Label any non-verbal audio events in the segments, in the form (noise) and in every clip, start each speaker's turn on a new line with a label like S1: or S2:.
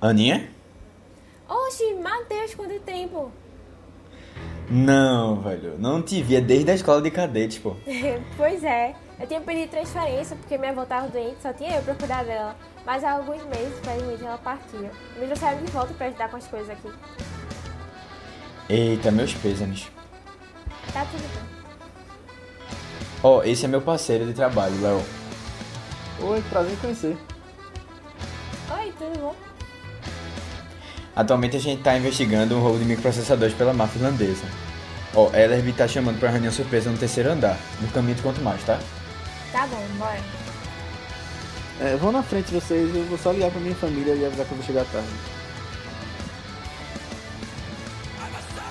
S1: Aninha?
S2: Oxi, Matheus, quanto tempo?
S1: Não, velho. Não te via desde a escola de cadetes, pô. (laughs)
S2: pois é. Eu tinha pedido transferência porque minha avó tava doente, só tinha eu pra cuidar dela. Mas há alguns meses, infelizmente, ela partiu. Me trouxeram de volta pra ajudar com as coisas aqui.
S1: Eita, meus pêsames.
S2: Tá tudo bem.
S1: Ó, esse é meu parceiro de trabalho, Léo.
S3: Oi, prazer em conhecer.
S2: Oi, tudo bom?
S1: Atualmente a gente tá investigando um roubo de microprocessadores pela máfia irlandesa. Ó, Ellerby tá chamando pra reunião surpresa no terceiro andar. No caminho te conto mais, tá?
S2: Tá bom, bora.
S3: É, vão na frente vocês, eu vou só ligar pra minha família e avisar que eu vou chegar tarde.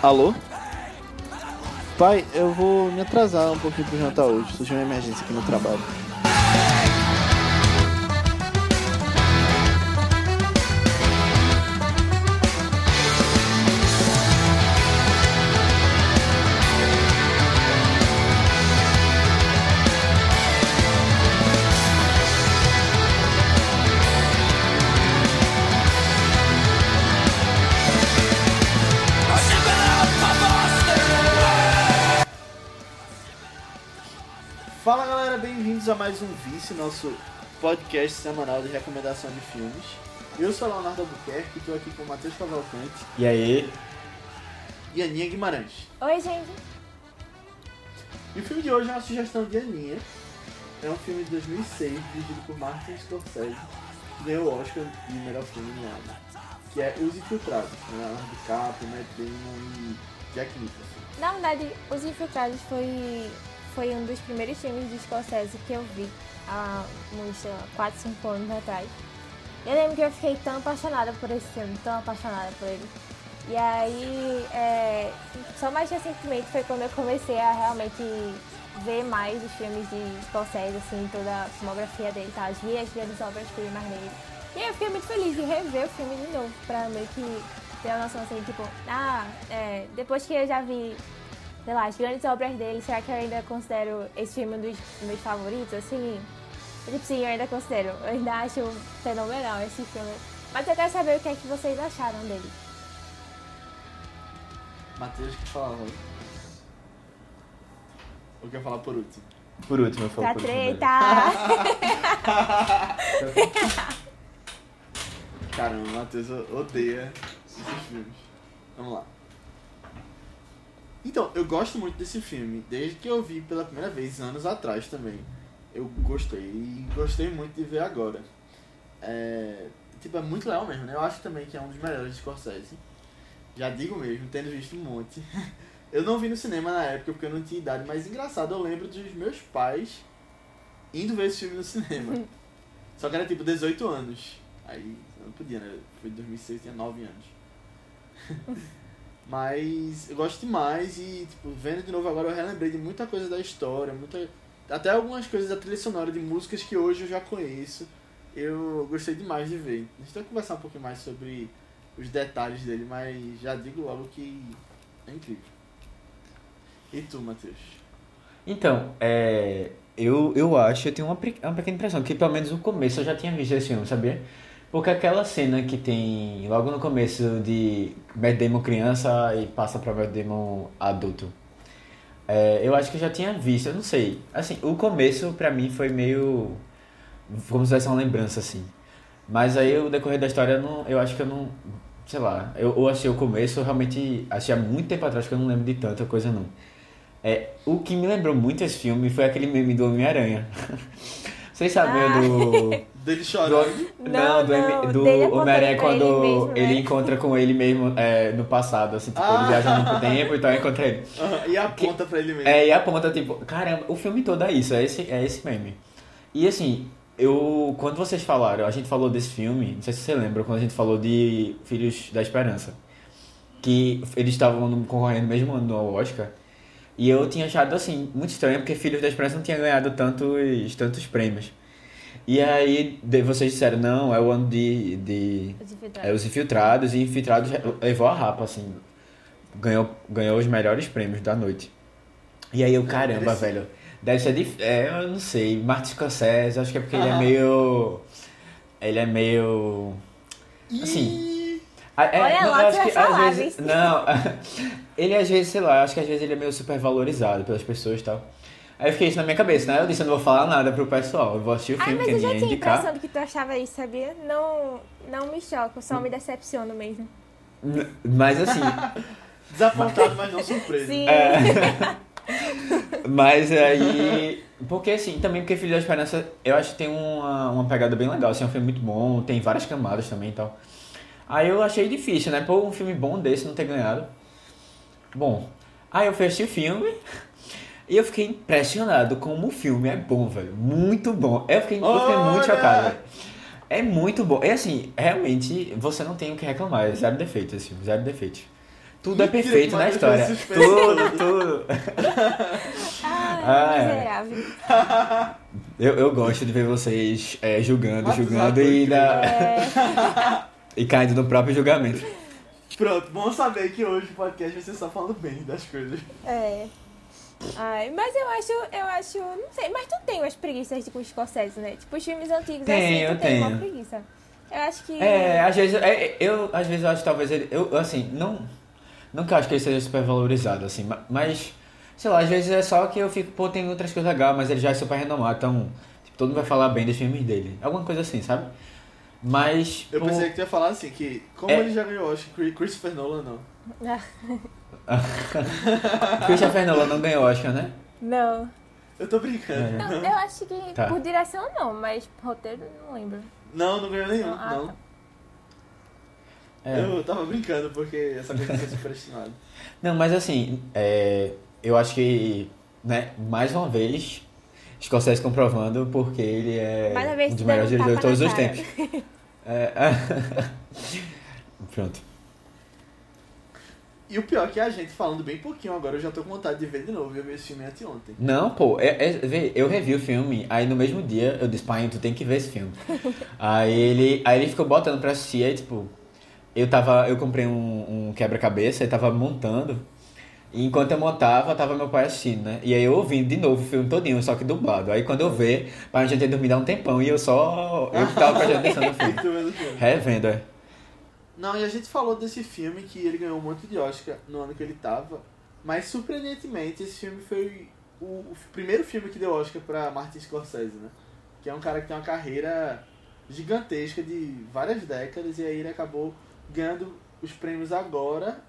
S3: Alô? Pai, eu vou me atrasar um pouquinho pro jantar hoje. Surgiu uma emergência aqui no trabalho. Mais um Vice, nosso podcast semanal de recomendação de filmes. Eu sou Leonardo Albuquerque, estou aqui com o Matheus Cavalcante
S1: E aí?
S3: e Aninha Guimarães.
S2: Oi, gente.
S3: E o filme de hoje é uma sugestão de Aninha. É um filme de 2006, dirigido por Martin Scorsese, que ganhou o Oscar de melhor filme no ano. Que é Os Infiltrados, Leonardo DiCaprio, Matt Damon e Jack Nicholson.
S2: Na verdade, Os Infiltrados foi, foi um dos primeiros filmes de Scorsese que eu vi há uns, sei lá, 4, 5 anos atrás. Eu lembro que eu fiquei tão apaixonada por esse filme, tão apaixonada por ele. E aí, é, só mais recentemente foi quando eu comecei a realmente ver mais os filmes de Scorsese, assim, toda a filmografia dele, tá? As vi as grandes obras-primas nele. E aí eu fiquei muito feliz de rever o filme de novo, pra meio que ter a noção, assim, tipo, ah, é, depois que eu já vi, sei lá, as grandes obras dele, será que eu ainda considero esse filme um dos meus favoritos, assim? Tipo, sim, eu ainda considero. Eu ainda acho fenomenal esse filme. Mas eu quero saber o que é que vocês acharam dele.
S3: Matheus, que fala? Ou quer falar por último?
S1: Por último, eu falo
S2: Pra
S1: por último.
S2: treta! (laughs)
S3: Caramba, o Matheus odeia esses filmes. Vamos lá. Então, eu gosto muito desse filme. Desde que eu vi pela primeira vez, anos atrás também. Eu gostei. E gostei muito de ver agora. É, tipo, é muito legal mesmo, né? Eu acho também que é um dos melhores de Scorsese. Já digo mesmo, tendo visto um monte. (laughs) Eu não vi no cinema na época porque eu não tinha idade, mas engraçado, eu lembro dos meus pais indo ver esse filme no cinema. (laughs) Só que era tipo 18 anos. Aí eu não podia, né? Foi em 2006, eu tinha 9 anos. (laughs) Mas eu gosto demais e, tipo, vendo de novo agora eu relembrei de muita coisa da história, muita. Até algumas coisas da trilha sonora de músicas que hoje eu já conheço. Eu gostei demais de ver. A gente vai conversar um pouquinho mais sobre os detalhes dele, mas já digo logo que é incrível. E tu, Matheus?
S1: Então, é, eu, eu acho, eu tenho uma, pe- uma pequena impressão, que pelo menos no começo eu já tinha visto esse filme, sabia? Porque aquela cena que tem logo no começo de Matt Damon criança e passa pra Matt Damon adulto. É, eu acho que eu já tinha visto, eu não sei. Assim, o começo pra mim foi meio. como se fosse uma lembrança, assim. Mas aí o decorrer da história eu, não, eu acho que eu não. Sei lá, eu, eu achei o começo, eu realmente achei há muito tempo atrás que eu não lembro de tanta coisa não. É, o que me lembrou muito esse filme foi aquele meme do Homem-Aranha. (laughs) Vocês sabem
S2: Ah.
S1: do. (laughs)
S3: Dele
S1: do
S3: chorando.
S2: Não,
S1: do, M-
S2: não,
S1: do
S2: dele apontando
S1: Homem-Aranha
S2: pra ele
S1: quando
S2: mesmo, né?
S1: ele encontra com ele mesmo é, no passado, assim, tipo,
S3: Ah.
S1: ele viajando no tempo, então encontra ele.
S3: E aponta pra ele mesmo.
S1: É, e aponta, tipo, caramba, o filme todo é isso, é esse, é esse meme. E assim, eu. Quando vocês falaram, a gente falou desse filme, não sei se você lembra, quando a gente falou de Filhos da Esperança. Que eles estavam no- concorrendo no mesmo ano ao Oscar. E eu tinha achado assim, muito estranho, porque Filhos da Esperança não tinha ganhado tantos, tantos prêmios. E aí de- vocês disseram, não, é o ano de. de
S2: Os
S1: é,
S2: infiltrados.
S1: os infiltrados, e infiltrados levou a rapa, assim. Ganhou, ganhou os melhores prêmios da noite. E aí eu, caramba,
S3: merecido.
S1: velho. Deve ser difícil. É, eu não sei. Martin Scorsese, acho que é porque ele é
S3: Ah.
S1: meio. Ele é meio. Assim, a- é,
S2: Olha
S1: não,
S2: lá,
S1: acho que às
S2: falar,
S1: vezes. Não, (laughs) ele às vezes, sei lá, eu acho que às vezes ele é meio super valorizado pelas pessoas e tal. Aí eu fiquei isso na minha cabeça, né? Eu disse, eu não vou falar nada pro pessoal, eu vou assistir o
S2: Ai,
S1: filme
S2: mas
S1: que
S2: eu já tinha a
S1: indicar.
S2: impressão de que tu achava isso, sabia? Não, não me choca, só me decepciono mesmo.
S1: N- Mas assim, (laughs)
S3: desapontado, mas não surpreso.
S2: Sim.
S1: É. (laughs) Mas aí. Porque assim, também porque Filho da Esperança, eu acho que tem uma, uma pegada bem legal. Assim, é um filme muito bom, tem várias camadas também e tal. Aí eu achei difícil, né? Pô, um filme bom desse não ter ganhado. Bom, aí eu assistir o filme e eu fiquei impressionado como o filme é bom, velho. Muito bom. Eu fiquei, eu fiquei muito chocado, velho. É muito bom. É assim, realmente, você não tem o que reclamar. É zero defeitos esse filme, zero defeitos. Tudo é perfeito na história. Tudo, (laughs) tudo.
S2: Ai,
S1: Ah, é.
S2: miserável. (laughs)
S1: Eu, eu gosto de ver vocês é, julgando, julgando e, da,
S2: É, (laughs)
S1: e caindo no próprio julgamento.
S3: Pronto, bom saber que hoje o podcast vai ser só falando bem das coisas.
S2: é. Ai, mas eu acho, eu acho, não sei, mas tu tem umas preguiças tipo Scorsese, né? Tipo os filmes antigos
S1: Tenho,
S2: assim, tu tem uma
S1: tenho.
S2: preguiça. Eu acho que
S1: É, às vezes, é, eu, às vezes eu acho que talvez ele, eu, assim, não, não que eu acho que ele seja super valorizado, assim, ma- mas, sei lá, às vezes é só que eu fico, pô, tem outras coisas legais, mas ele já é super renomado, então, tipo, todo mundo vai falar bem dos filmes dele. Alguma coisa assim, sabe? Mas,
S3: Eu pensei que tu ia falar assim, que como
S1: É.
S3: ele já ganhou, acho que Christopher Nolan não. (laughs)
S1: Christopher Nolan não ganhou Oscar, né?
S2: não.
S3: Eu tô brincando.
S1: É.
S2: Não, eu acho que
S1: Tá.
S2: por direção não, mas roteiro não lembro.
S3: Não, não ganhou nenhum,
S2: Ah,
S3: não.
S2: tá.
S1: É.
S3: Eu tava brincando porque essa coisa foi superestimada.
S1: Não, mas assim, é, eu acho que, né, mais uma vez, Scorsese comprovando porque ele é um dos melhores diretores de todos os tempos. É, (laughs) Pronto.
S3: E o pior é que a gente falando bem pouquinho agora, eu já tô com vontade de ver de novo. Eu vi esse filme anteontem.
S1: Não, pô, é, é, vê, eu revi o filme, aí no mesmo dia eu disse, pai, tu tem que ver esse filme. (laughs) aí, ele, aí ele ficou botando pra assistir, aí tipo, eu tava, eu comprei um, um quebra-cabeça e tava montando. E enquanto eu montava, tava meu pai assistindo, né? E aí eu ouvindo de novo o filme todinho, só que dublado. Aí quando eu ver, pai, a gente ia dormir há um tempão e eu só. Eu (laughs) tava prestando atenção no filme. Revendo, é.
S3: Não, e a gente falou desse filme que ele ganhou um monte de Oscar no ano que ele tava. Mas surpreendentemente, esse filme foi o, o primeiro filme que deu Oscar pra Martin Scorsese, né? Que é um cara que tem uma carreira gigantesca de várias décadas e aí ele acabou ganhando os prêmios agora,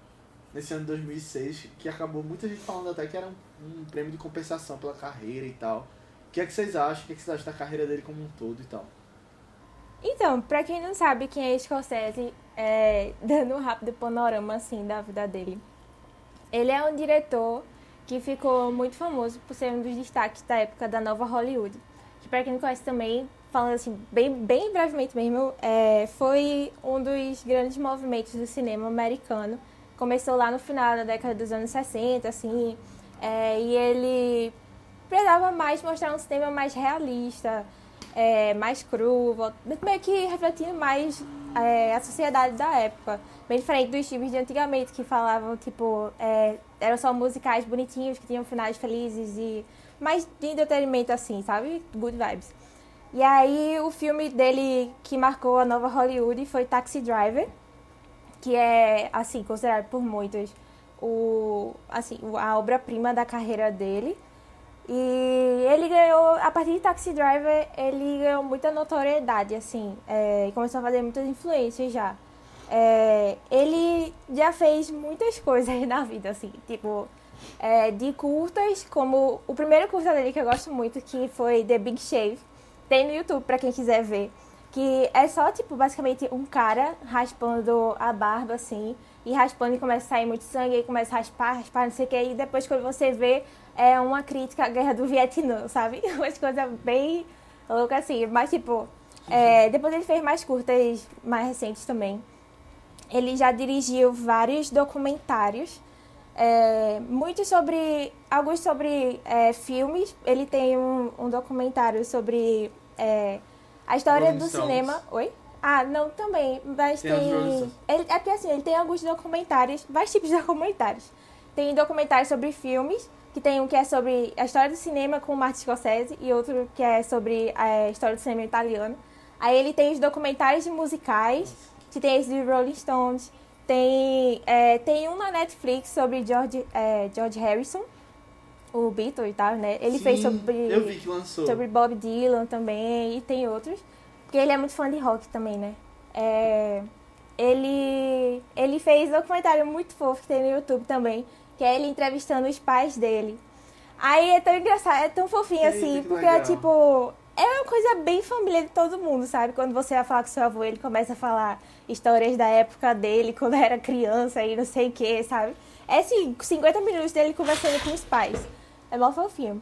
S3: nesse ano de 2006, que acabou muita gente falando até que era um, um prêmio de compensação pela carreira e tal. O que é que vocês acham? O que, é que vocês acham da carreira dele como um todo e tal?
S2: Então, pra quem não sabe quem é Scorsese, é, (laughs) dando um rápido panorama assim da vida dele. Ele é um diretor que ficou muito famoso por ser um dos destaques da época da nova Hollywood. Que pra quem não conhece também, falando assim, bem, bem brevemente mesmo, é, foi um dos grandes movimentos do cinema americano. Começou lá no final da década dos anos 60, assim, é, e ele precisava mais mostrar um cinema mais realista, é, mais cru, meio que refletindo mais é, a sociedade da época. Bem diferente dos filmes de antigamente que falavam, tipo, é, eram só musicais bonitinhos que tinham finais felizes e mais de entretenimento assim, sabe? Good vibes. E aí o filme dele que marcou a nova Hollywood foi Taxi Driver, que é assim considerado por muitos o assim a obra-prima da carreira dele. E ele ganhou, a partir de Taxi Driver, ele ganhou muita notoriedade, assim, é, começou a fazer muitas influências já. É, ele já fez muitas (laughs) coisas na vida, assim, tipo, é, de curtas, como o primeiro curta dele que eu gosto muito, que foi The Big Shave, tem no YouTube pra quem quiser ver, que é só, tipo, basicamente um cara raspando a barba, assim, e raspando e começa a sair muito sangue, e começa a raspar, raspar, não sei o que, e depois quando você vê, é uma crítica à guerra do Vietnã, (laughs) sabe? Umas coisas bem loucas assim, mas tipo, é, depois ele fez mais curtas, mais recentes também. Ele já dirigiu vários documentários, é, muitos sobre, alguns sobre é, filmes. Ele tem um, um documentário sobre é, a história
S3: Rolling
S2: do cinema. Oi? Ah, não, também. Mas
S3: Tem
S2: tem. Ele, é porque assim, ele tem alguns documentários, vários tipos de (laughs) documentários. Tem documentários sobre filmes, que tem um que é sobre a história do cinema com o Martin Scorsese e outro que é sobre a história do cinema italiano. Aí ele tem os documentários musicais que tem esse de Rolling Stones. Tem, é, tem um na Netflix sobre George, é, George Harrison, o Beatle e tal, né? Ele
S3: Sim,
S2: fez sobre,
S3: Eu vi que lançou.
S2: sobre Bob Dylan também e tem outros. Porque ele é muito fã de rock também, né? É, ele, ele fez um documentário muito fofo que tem no YouTube também, que é ele entrevistando os pais dele. Aí é tão engraçado, é tão fofinho
S3: Eita,
S2: assim,
S3: que
S2: porque é
S3: legal.
S2: tipo. É uma coisa bem família de todo mundo, sabe? Quando você vai falar com seu avô, ele começa a falar histórias da época dele, quando era criança e não sei o que, sabe? É assim, 50 minutos dele conversando com os pais. É mó fofinho.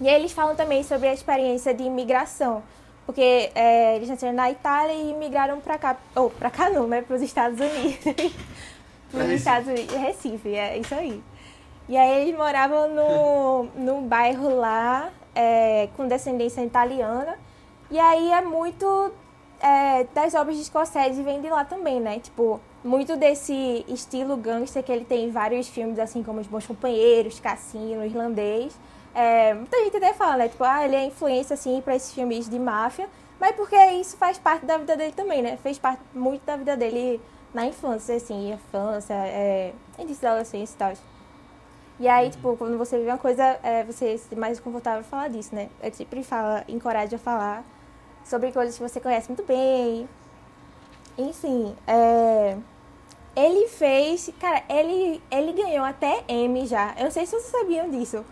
S2: E aí eles falam também sobre a experiência de imigração. Porque é, eles nasceram na Itália e migraram pra cá. Ou, pra cá não, né? Pros Estados Unidos. (laughs) Pros
S3: Recife.
S2: Estados Unidos. Recife, é isso aí. E aí eles moravam no, (laughs) num bairro lá, é, com descendência italiana. E aí é muito é, das obras de Scorsese vem de lá também, né? Tipo, muito desse estilo gangster que ele tem em vários filmes, assim como Os Bons Companheiros, Cassino, Irlandês. É, muita gente até fala, né? Tipo, ah, ele é influência, assim, pra esses filmes de máfia. Mas porque isso faz parte da vida dele também, né? Fez parte muito da vida dele na infância, assim, infância, é, início da adolescência e tal. E aí, tipo, quando você vive uma coisa, é, você se sente mais confortável falar disso, né? Eu sempre fala, encorajo a falar sobre coisas que você conhece muito bem. Enfim, é, ele fez. Cara, ele, ele ganhou até M já. Eu não sei se vocês sabiam disso.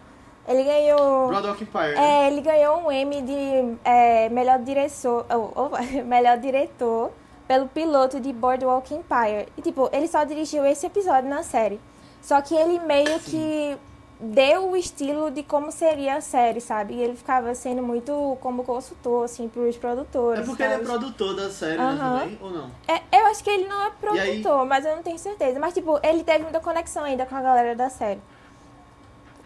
S2: Ele ganhou.
S3: Broadwalk Empire. né?
S2: É, ele ganhou um M de é, melhor diretor, ou, ou, (laughs) melhor diretor pelo piloto de Boardwalk Empire. E tipo, ele só dirigiu esse episódio na série. Só que ele meio
S3: Sim.
S2: que deu o estilo de como seria a série, sabe? E ele ficava sendo muito como consultor, assim, pros produtores.
S3: É porque
S2: e
S3: ele é produtor da série,
S2: Aham.
S3: né, também? Ou não?
S2: É, eu acho que ele não é produtor, mas eu não tenho certeza. Mas, tipo, ele teve muita conexão ainda com a galera da série.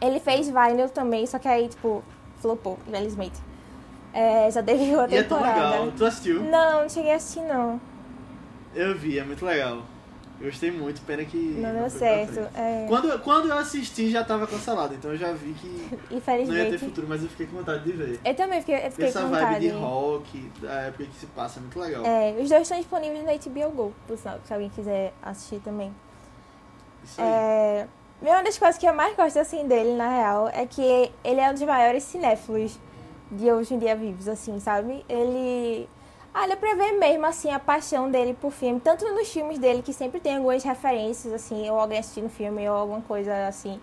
S2: Ele fez Vinyl também, só que aí, tipo, flopou, infelizmente. É, já teve uma
S3: E é tão
S2: temporada.
S3: legal. Tu assistiu?
S2: Não, não cheguei a assistir, não.
S3: Eu vi, é muito legal. Gostei muito, pena que.
S2: Não deu certo. É,
S3: Quando, quando eu assisti já tava cancelado, então eu já vi que (laughs) não ia ter futuro, mas eu fiquei com vontade de ver.
S2: Eu também fiquei, eu fiquei
S3: essa
S2: com
S3: vibe
S2: vontade.
S3: de rock, da época que se passa, é muito legal.
S2: É, os dois estão disponíveis na HBO Go, por sinal, se alguém quiser assistir também.
S3: Isso aí.
S2: É, uma das coisas que eu mais gosto assim dele, na real, é que ele é um dos maiores cinéfilos de hoje em dia vivos, assim, sabe? Ele. Ah, pra ver mesmo, assim, a paixão dele por filme, tanto nos filmes dele, que sempre tem algumas referências, assim, ou alguém assistindo filme, ou alguma coisa assim.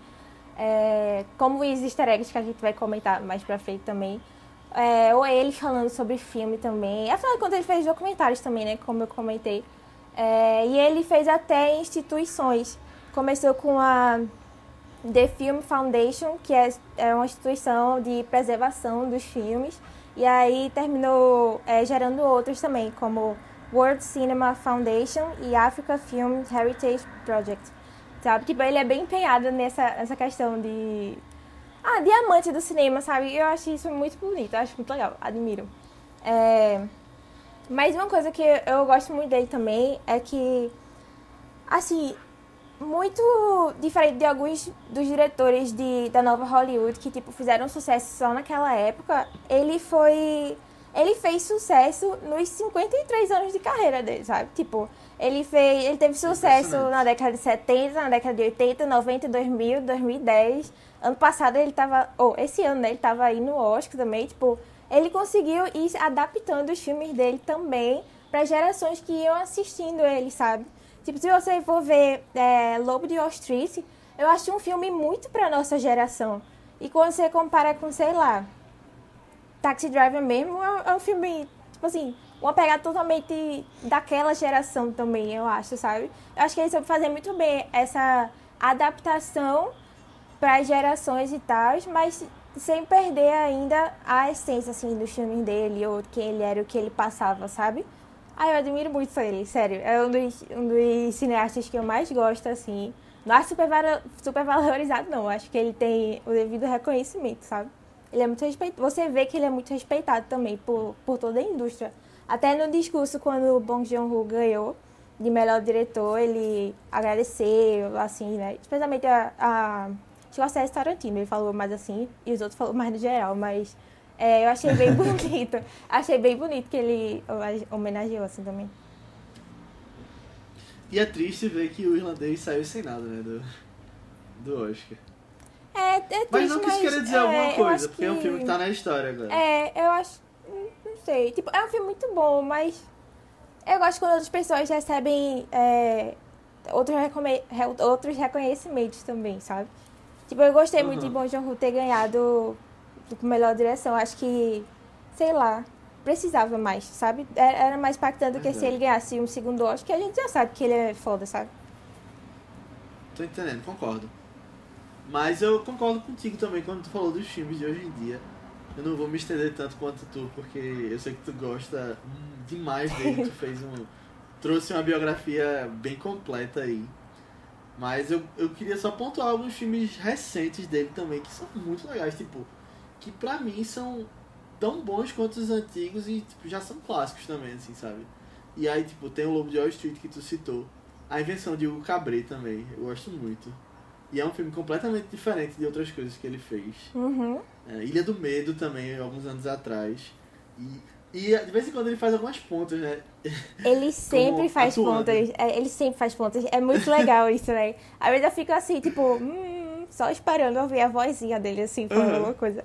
S2: É, como os easter eggs que a gente vai comentar mais pra frente também. É, ou ele falando sobre filme também. Afinal de contas, ele fez documentários também, né? Como eu comentei. É, e ele fez até instituições. Começou com a The Film Foundation, que é, é uma instituição de preservação dos filmes. E aí terminou é, gerando outros também, como World Cinema Foundation e Africa Film Heritage Project. Sabe? Tipo, ele é bem empenhado nessa, nessa questão de. Ah, diamante do cinema, sabe? Eu acho isso muito bonito, acho muito legal, admiro. É... Mas uma coisa que eu gosto muito dele também é que, assim, muito diferente de alguns dos diretores de, da nova Hollywood que, tipo, fizeram sucesso só naquela época, ele foi... Ele fez sucesso nos 53 anos de carreira dele, sabe? Tipo, ele fez... Ele teve sucesso na década de 70, na década de 80, 90, 2000, 2010. Ano passado ele tava... Ou, esse ano, né? Ele tava aí no Oscar também, tipo... Ele conseguiu ir adaptando os filmes dele também para gerações que iam assistindo ele, sabe? Tipo, se você for ver é, Lobo de Wall Street, eu acho um filme muito pra nossa geração. E quando você compara com, sei lá, Taxi Driver mesmo, é, é um filme, tipo assim, uma pegada totalmente daquela geração também, eu acho, sabe? Eu acho que ele soube fazer muito bem essa adaptação para gerações e tal, mas sem perder ainda a essência, assim, dos filmes dele, ou quem ele era, o que ele passava, sabe? Ah, eu admiro muito ele, sério. É um dos, um dos cineastas que eu mais gosto, assim. Não valo- super valorizado, não. Acho que ele tem o devido reconhecimento, sabe? Ele é muito respeitado. Você vê que ele é muito respeitado também por, por toda a indústria. Até no discurso, quando o Bong Joon-ho ganhou de melhor diretor, ele agradeceu, assim, né? Especialmente a, a Scorsese Tarantino, ele falou mais assim, e os outros falaram mais no geral, mas é, eu achei bem (laughs) bonito. achei bem bonito que ele homenageou assim também.
S3: E é triste ver que o irlandês saiu sem nada, né? Do, do Oscar.
S2: É, é triste,
S3: Mas não quis querer dizer
S2: é,
S3: alguma coisa, porque é um filme que tá na história agora.
S2: É, eu acho. Não sei. Tipo, é um filme muito bom, mas. Eu gosto quando outras pessoas recebem é, outros, recome- re- outros reconhecimentos também, sabe? Tipo, eu gostei muito de
S3: Uhum.
S2: Bom Joon-ho ter ganhado tipo, melhor direção. Acho que, sei lá, precisava mais, sabe? Era era mais impactante do que se
S3: Verdade.
S2: ele ganhasse um segundo Oscar, que a gente já sabe que ele é foda, sabe?
S3: Tô entendendo, concordo. Mas eu concordo contigo também quando tu falou dos filmes de hoje em dia. Eu não vou me estender tanto quanto tu, porque eu sei que tu gosta demais dele. Tu (laughs) fez um. trouxe uma biografia bem completa aí. Mas eu, eu queria só pontuar alguns filmes recentes dele também, que são muito legais, tipo, que pra mim são tão bons quanto os antigos e tipo, já são clássicos também, assim, sabe? E aí, tipo, tem o Lobo de Wall Street que tu citou. A invenção de Hugo Cabret também, eu gosto muito. E é um filme completamente diferente de outras coisas que ele fez.
S2: Uhum.
S3: É, Ilha do Medo também, alguns anos atrás. E, e de vez em quando ele faz algumas pontas, né?
S2: Ele (laughs) sempre faz
S3: atuando.
S2: pontas. é, ele sempre faz pontas. É muito legal isso, né? Às vezes eu fico assim, tipo, hum, só esperando ouvir a vozinha dele, assim, falando
S3: Uhum.
S2: alguma coisa.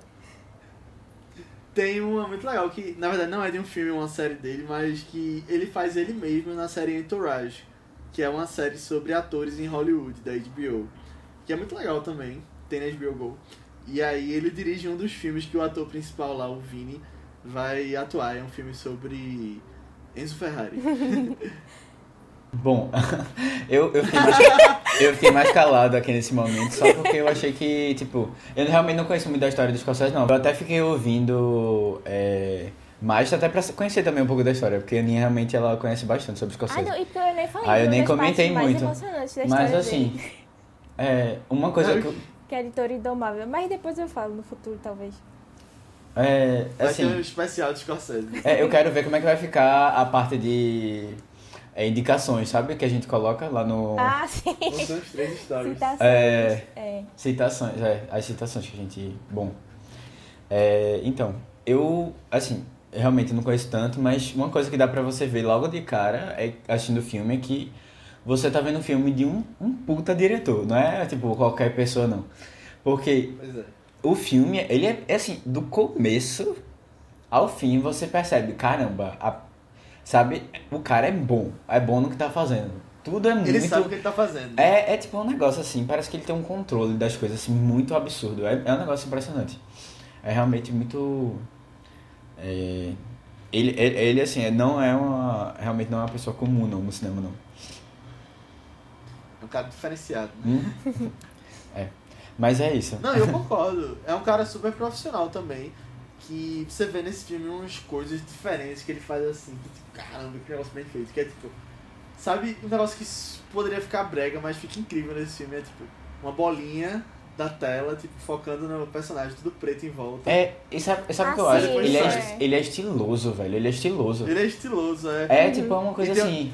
S3: Tem uma muito legal que, na verdade, não é de um filme, é uma série dele, mas que ele faz ele mesmo na série Entourage, que é uma série sobre atores em Hollywood, da HBO. Que é muito legal também, tem na HBO Go. E aí ele dirige um dos filmes que o ator principal lá, o Vini, vai atuar. É um filme sobre Enzo Ferrari. (laughs)
S1: Bom, (laughs) eu, eu, fiquei mais, eu fiquei mais calado aqui nesse momento, só porque eu achei que, tipo, eu realmente não conheço muito da história dos Scorsese, não. Eu até fiquei ouvindo é, mais, até pra conhecer também um pouco da história, porque a Aninha realmente ela conhece bastante sobre os
S2: Ah,
S1: Scorsese.
S2: não, e eu nem falei.
S1: Ah, eu nem comentei muito. Mas assim, é, uma coisa que eu,
S2: que é editor indomável. Mas depois eu falo, no futuro, talvez.
S1: é,
S3: Vai
S1: assim,
S3: ter um especial de Scorsese.
S1: É, eu quero ver como é que vai ficar a parte de é, indicações, sabe? Que a gente coloca lá no.
S2: Ah, sim.
S3: Três stories.
S2: Citações.
S1: É.
S2: É.
S1: Citações, é, as citações que a gente. Bom. É, então, eu, assim, realmente não conheço tanto, mas uma coisa que dá pra você ver logo de cara, é, assistindo o filme, é que você tá vendo um filme de um, um puta diretor, não é tipo qualquer pessoa, não. Porque
S3: é.
S1: o filme, ele é, é assim, do começo ao fim você percebe, caramba, a- sabe, o cara é bom, é bom no que tá fazendo. Tudo é muito.
S3: Ele sabe o que ele tá fazendo.
S1: É, é tipo um negócio assim, parece que ele tem um controle das coisas assim, muito absurdo. É, é um negócio impressionante. É realmente muito. é, ele, ele, ele, assim, é- não é uma. Realmente não é uma pessoa comum não, no cinema, não.
S3: É um cara diferenciado. né?
S1: Hum? (laughs) é. Mas é isso.
S3: Não, eu concordo. É um cara super profissional também. Que você vê nesse filme umas coisas diferentes que ele faz assim. Que, tipo, caramba, que negócio bem feito. Que é tipo. Sabe, um negócio que poderia ficar brega, mas fica incrível nesse filme. É tipo, uma bolinha da tela, tipo, focando no personagem, tudo preto em volta.
S1: É, e sabe, sabe o que eu
S2: Ah,
S1: acho? Ele é, est- ele é estiloso, velho. Ele é estiloso.
S3: Ele é estiloso, é.
S1: É, tipo, é uma coisa
S3: E tem-
S1: assim.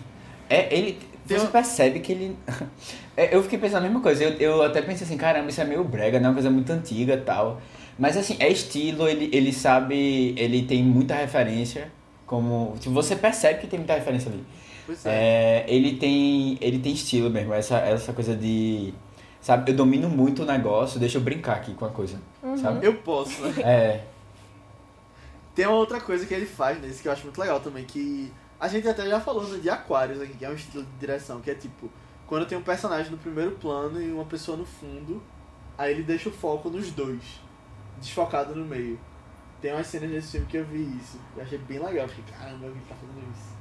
S1: É, ele.
S3: Tem
S1: Você
S3: um-
S1: percebe que ele. (laughs) É, eu fiquei pensando a mesma coisa. Eu, eu até pensei assim, caramba, isso é meio brega, né? Uma coisa muito antiga e tal. Mas assim, é estilo, ele, ele sabe. Ele tem muita referência. Como. Tipo, você percebe que tem muita referência ali.
S3: Pois é.
S1: É, ele tem. Ele tem estilo mesmo, essa, essa coisa de. Sabe, eu domino muito o negócio, deixa eu brincar aqui com a coisa. Sabe?
S3: Eu posso, né?
S1: É.
S3: Tem uma outra coisa que ele faz nesse que eu acho muito legal também, que a gente até já falou no de Aquários aqui, que é um estilo de direção, que é tipo, quando tem um personagem no primeiro plano e uma pessoa no fundo, aí ele deixa o foco nos dois, desfocado no meio. Tem umas cenas nesse filme que eu vi isso, eu achei bem legal, fiquei, caramba, ele tá fazendo isso.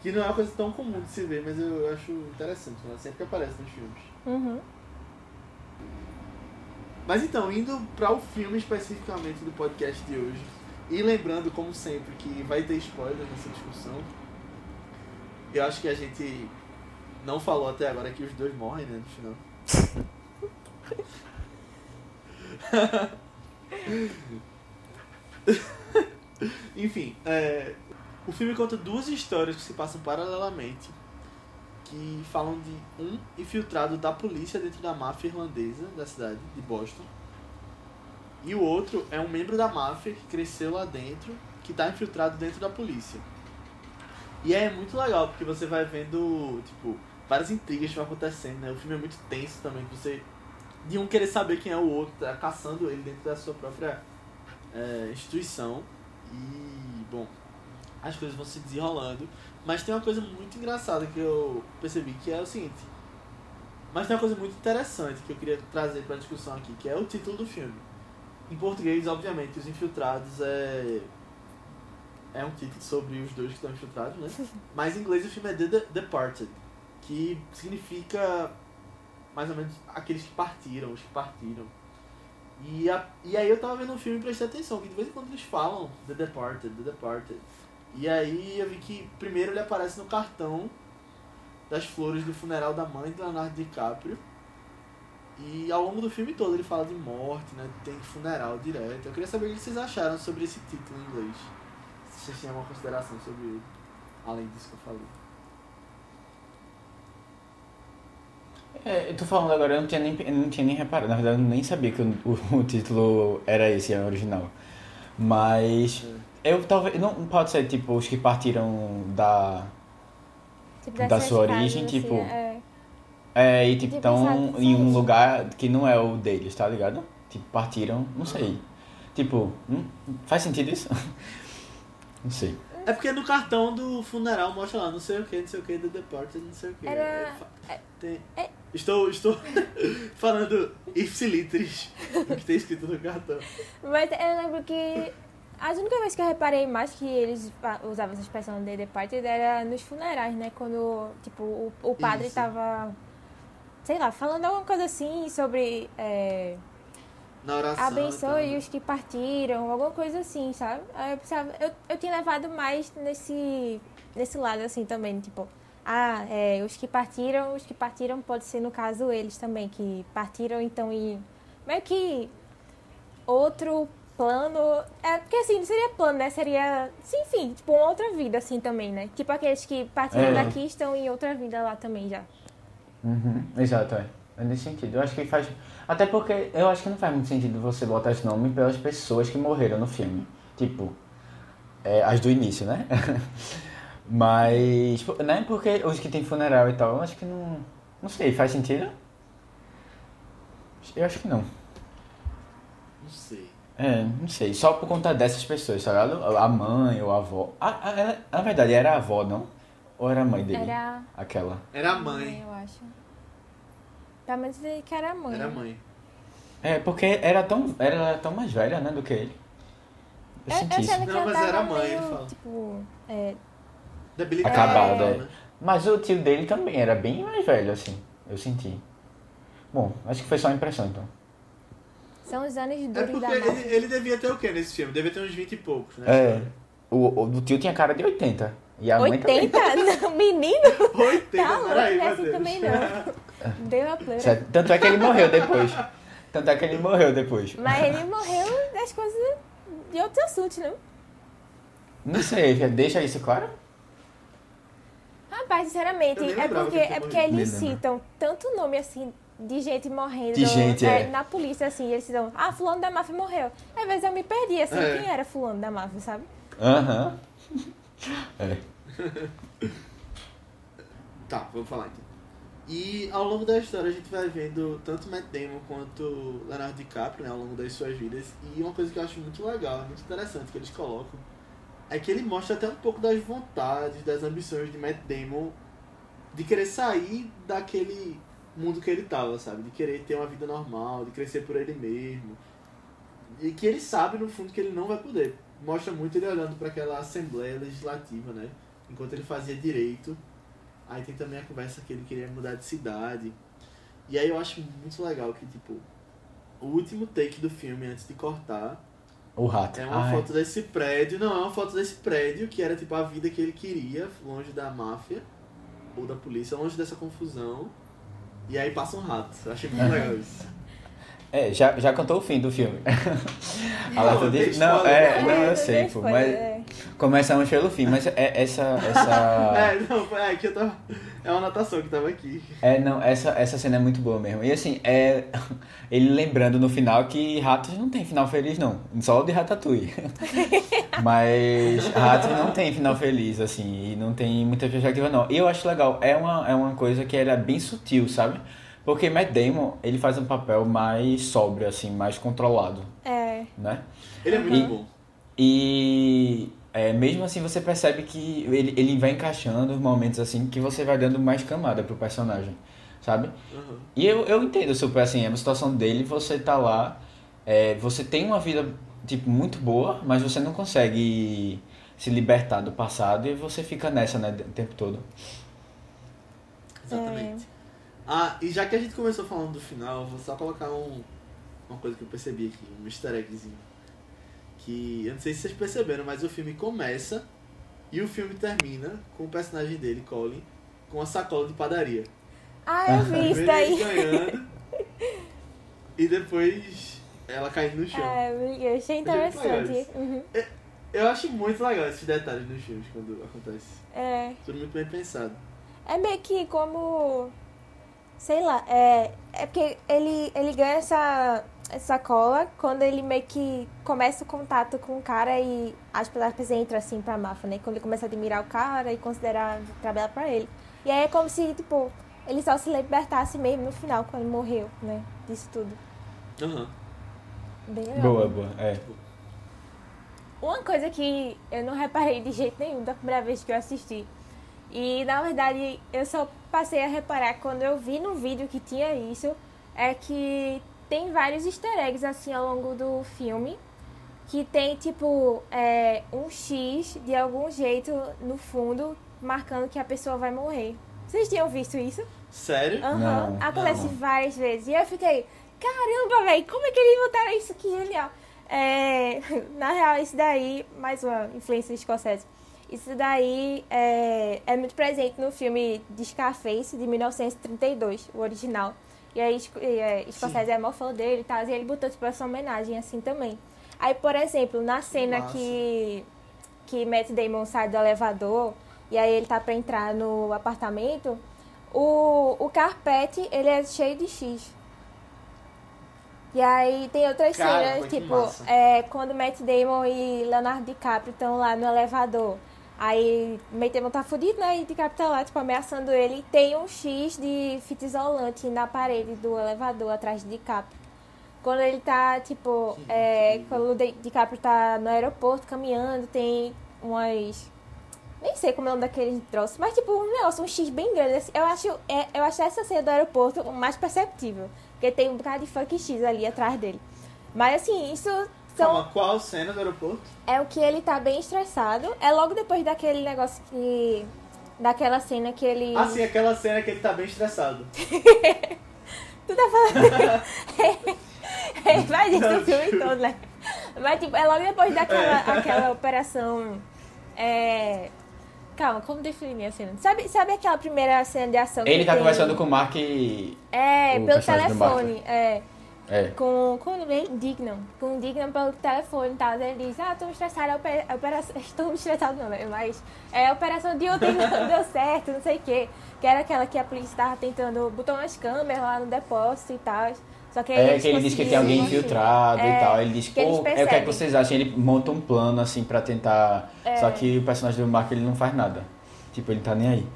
S3: Que não é uma coisa tão comum de se ver, mas eu acho interessante, né? sempre que aparece nos filmes.
S2: Uhum.
S3: Mas então, indo para o filme especificamente do podcast de hoje, e lembrando, como sempre, que vai ter spoiler nessa discussão, eu acho que a gente não falou até agora que os dois morrem, né, no final. (laughs) (laughs) Enfim, é, o filme conta duas histórias que se passam paralelamente, que falam de um infiltrado da polícia dentro da máfia irlandesa da cidade de Boston. E o outro é um membro da máfia que cresceu lá dentro, que está infiltrado dentro da polícia. E é muito legal, porque você vai vendo, tipo, várias intrigas que vão acontecendo, né? O filme é muito tenso também, você de um querer saber quem é o outro, tá caçando ele dentro da sua própria é, instituição. E, bom, as coisas vão se desenrolando. Mas tem uma coisa muito engraçada que eu percebi, que é o seguinte. Mas tem uma coisa muito interessante que eu queria trazer para discussão aqui, que é o título do filme. Em português, obviamente, Os Infiltrados é é um título sobre os dois que estão infiltrados, né? (laughs) Mas em inglês o filme é The Departed, que significa mais ou menos aqueles que partiram, os que partiram. E, a, e aí eu tava vendo um filme e prestei atenção, que de vez em quando eles falam The Departed, The Departed. E aí eu vi que primeiro ele aparece no cartão das flores do funeral da mãe de Leonardo DiCaprio. E ao longo do filme todo ele fala de morte, né? Tem funeral direto. Eu queria saber o que vocês acharam sobre esse título em inglês. Se vocês tinham alguma consideração sobre ele, além disso que eu falei.
S1: É, eu tô falando agora, eu não tinha nem, eu não tinha nem reparado. Na verdade, eu nem sabia que o, o, (laughs) o título era esse, a original. Mas
S3: É.
S1: eu talvez. Não pode ser tipo os que partiram da.
S2: Tipo,
S1: Da sua
S2: casas,
S1: origem,
S2: assim,
S1: tipo,
S2: é.
S1: É, e tipo, estão
S2: pensado
S1: em um lugar que não é o deles, tá ligado? Tipo, partiram, não sei. Tipo, hum, faz sentido isso? (laughs) Não sei.
S3: É porque no cartão do funeral mostra lá, não sei o que, não sei o que, The Departed, não sei o que.
S2: Era-
S3: Tem...
S2: é-
S3: Estou, estou (laughs) falando ipsilitris do que tem escrito no cartão.
S2: Mas eu lembro que a única vez que eu reparei mais que eles usavam essa expressão de departed era nos funerais, né? Quando, tipo, o, o padre
S3: Isso.
S2: tava, sei lá, falando alguma coisa assim sobre é,
S3: Na oração.
S2: abençoe
S3: então.
S2: os que partiram, alguma coisa assim, sabe? Aí eu pensava, eu, eu tinha levado mais nesse, nesse lado, assim, também, tipo... Ah, é, os que partiram, os que partiram pode ser, no caso, eles também, que partiram, então, em meio que outro plano. É, porque assim, não seria plano, né? Seria, sim, enfim, tipo, uma outra vida, assim, também, né? Tipo aqueles que partiram
S1: É.
S2: daqui e estão em outra vida lá também já.
S1: Uhum, exato, é. É nesse sentido. Eu acho que faz. Até porque eu acho que não faz muito sentido você botar esse nome pelas pessoas que morreram no filme. Tipo, é, as do início, né? (laughs) Mas, né? Porque os que tem funeral e tal, eu acho que não. Não sei, faz sentido? Eu acho que não.
S3: Não sei.
S1: É, não sei. Só por conta dessas pessoas, tá ligado? A mãe ou a avó. Ah, ah, ela, na verdade, era a avó, não? Ou era a mãe dele?
S2: Era
S1: Aquela.
S3: Era a mãe.
S2: eu acho. Pelo menos ele que era a mãe.
S3: Era a mãe.
S1: É, porque era tão, era tão mais velha, né, do que ele. Eu
S2: Eu,
S1: senti
S2: eu
S1: isso.
S2: que
S3: Não, mas era a mãe, ele
S2: meio,
S3: fala.
S2: tipo, é,
S3: Debilitada.
S1: Acabada, é.
S3: né?
S1: Mas o tio dele também era bem mais velho, assim. Eu senti. Bom, acho que foi só a impressão, então.
S2: são os anos
S3: É
S2: duros
S3: porque
S2: da
S3: ele, ele devia ter o quê nesse filme? Devia ter uns 20 e poucos, né?
S1: É. O, o, o tio tinha cara de 80. E a mãe também.
S2: 80? (laughs) Não, menino?
S3: 80,
S2: Tá louco, é
S3: meu
S2: assim
S3: Deus.
S2: também não. Deu a pleura.
S1: Certo? Tanto é que ele morreu depois. Tanto é que ele morreu depois.
S2: Mas ele morreu das coisas de outros assuntos, não?
S1: Não sei, deixa isso claro?
S2: Rapaz, sinceramente, é porque, é porque eles citam tanto nome assim de gente morrendo
S1: De gente, é.
S2: na polícia, assim, eles citam, ah, fulano da máfia morreu. Às vezes eu me perdi, assim,
S3: É.
S2: quem era fulano da máfia, sabe?
S1: Aham. (laughs) É. (laughs)
S3: Tá, vamos falar então. E ao longo da história a gente vai vendo tanto Matt Damon quanto Leonardo DiCaprio, né, ao longo das suas vidas. E uma coisa que eu acho muito legal, muito interessante que eles colocam, é que ele mostra até um pouco das vontades, das ambições de Matt Damon de querer sair daquele mundo que ele tava, sabe? De querer ter uma vida normal, de crescer por ele mesmo. E que ele sabe no fundo que ele não vai poder. Mostra muito ele olhando para aquela assembleia legislativa, né? Enquanto ele fazia direito. Aí tem também a conversa que ele queria mudar de cidade. E aí eu acho muito legal que, tipo, o último take do filme antes de cortar
S1: O rato.
S3: é uma
S1: Ai.
S3: foto desse prédio. Não, é uma foto desse prédio que era tipo a vida que ele queria, longe da máfia ou da polícia, longe dessa confusão. E aí passa um rato. Eu achei muito legal isso.
S1: É, já, já cantou o fim do filme. A lata de... Não, é,
S3: né?
S1: não, eu sei, pô, mas
S2: é.
S1: Começamos pelo fim, mas é, essa. essa... (laughs)
S3: É, não, é que eu tava. É uma anotação que tava aqui.
S1: É, não, essa, essa cena é muito boa mesmo. E assim, é. (laughs) Ele lembrando no final que Ratos não tem final feliz, não. Só o de Ratatouille. (laughs) Mas Ratos não tem final feliz, assim, e não tem muita perspectiva, não. E eu acho legal, é uma, é uma coisa que era bem sutil, sabe? Porque Matt Damon, ele faz um papel mais sóbrio, assim, mais controlado,
S2: É.
S1: né?
S3: Ele é muito
S1: E-
S3: bom.
S1: E é, mesmo assim você percebe que ele, ele vai encaixando os momentos assim que você vai dando mais camada pro personagem, sabe?
S3: Aham.
S1: E eu, eu entendo super assim, a situação dele, você tá lá, é, você tem uma vida tipo muito boa, mas você não consegue se libertar do passado e você fica nessa, né, o tempo todo.
S3: Exatamente. Ah, e já que a gente começou falando do final, eu vou só colocar um, uma coisa que eu percebi aqui, um easter eggzinho. Que eu não sei se vocês perceberam, mas o filme começa e o filme termina com o personagem dele, Colin, com uma sacola de padaria.
S2: Ah, eu vi isso daí.
S3: ganhando e depois ela caindo no chão.
S2: É, eu achei interessante.
S3: isso.
S2: Uhum.
S3: Eu acho muito legal esses detalhes nos filmes quando acontece.
S2: É.
S3: Tudo muito bem pensado.
S2: É meio que como. Sei lá, é. É porque ele, ele ganha essa, essa cola quando ele meio que começa o contato com o cara e as aspas entra assim pra máfia, né? Quando ele começa a admirar o cara e considerar trabalhar pra ele. E aí é como se, tipo, ele só se libertasse mesmo no final, quando ele morreu, né? Disso tudo.
S3: Aham.
S2: Bem legal.
S1: Boa, boa, é.
S2: Uma coisa que eu não reparei de jeito nenhum da primeira vez que eu assisti. E na verdade eu só passei a reparar quando eu vi no vídeo que tinha isso. É que tem vários easter eggs assim ao longo do filme. Que tem tipo é, um X de algum jeito no fundo, marcando que a pessoa vai morrer. Vocês tinham visto isso?
S3: Sério?
S2: Aham.
S1: Não,
S2: Acontece
S1: não.
S2: várias vezes. E eu fiquei, caramba, velho, como é que eles botaram isso? Que genial. É, (laughs) na real, isso daí, mais uma influência escocesa. Isso daí é, é muito presente no filme de Scarface, de 1932, o original. E aí, é, Scorsese é mó fã dele e tal, e ele botou tipo essa homenagem assim também. Aí, por exemplo, na cena que, que Matt Damon sai do elevador, e aí ele tá pra entrar no apartamento, o, o carpete, ele é cheio de X. E aí tem outras
S3: Caramba,
S2: cenas, tipo, é, quando Matt Damon e Leonardo DiCaprio estão lá no elevador. Aí Matt Damon tá fudido, né? E DiCaprio tá lá, tipo, ameaçando ele. Tem um X de fita isolante na parede do elevador atrás de DiCaprio. Quando ele tá, tipo, é, quando o Di- DiCaprio tá no aeroporto caminhando, tem umas. Nem sei como é o nome daqueles troços, mas tipo, um negócio, um X bem grande. assim. Eu acho, é, eu acho essa cena do aeroporto mais perceptível. Porque tem um bocado de funk X ali atrás dele. Mas assim, isso são,
S3: Calma, qual cena do aeroporto?
S2: é o que ele tá bem estressado. É logo depois daquele negócio que. Daquela cena que ele.
S3: Ah, sim, aquela cena que ele tá bem estressado. (laughs)
S2: Tu tá falando. (laughs) (laughs) Ele faz isso
S3: Não,
S2: o filme todo, né? Mas, tipo, é logo depois daquela
S3: É.
S2: aquela operação. É... Calma, como definir a cena? Sabe, sabe aquela primeira cena de ação que
S1: Ele tá
S2: tem-
S1: conversando com o Mark e...
S2: É,
S1: o
S2: pelo telefone. É.
S1: É.
S2: Com, com? Dignam. Com o Dignam pelo telefone e tal. Ele diz, ah, tô estressado, a opera- a operação. (laughs) Estou estressado não, né? Mas é, a operação de ontem não (laughs) deu certo, não sei o quê. Que era aquela que a polícia tava tentando. botou umas câmeras lá no depósito e tal. Só que aí
S1: É que ele diz que tem alguém infiltrado
S2: É,
S1: e tal. Ele diz,
S2: que
S1: pô, é o que, é que vocês acham? Ele monta um plano, assim, pra tentar...
S2: É.
S1: Só que o personagem do Mark, ele não faz nada. Tipo, ele tá nem aí.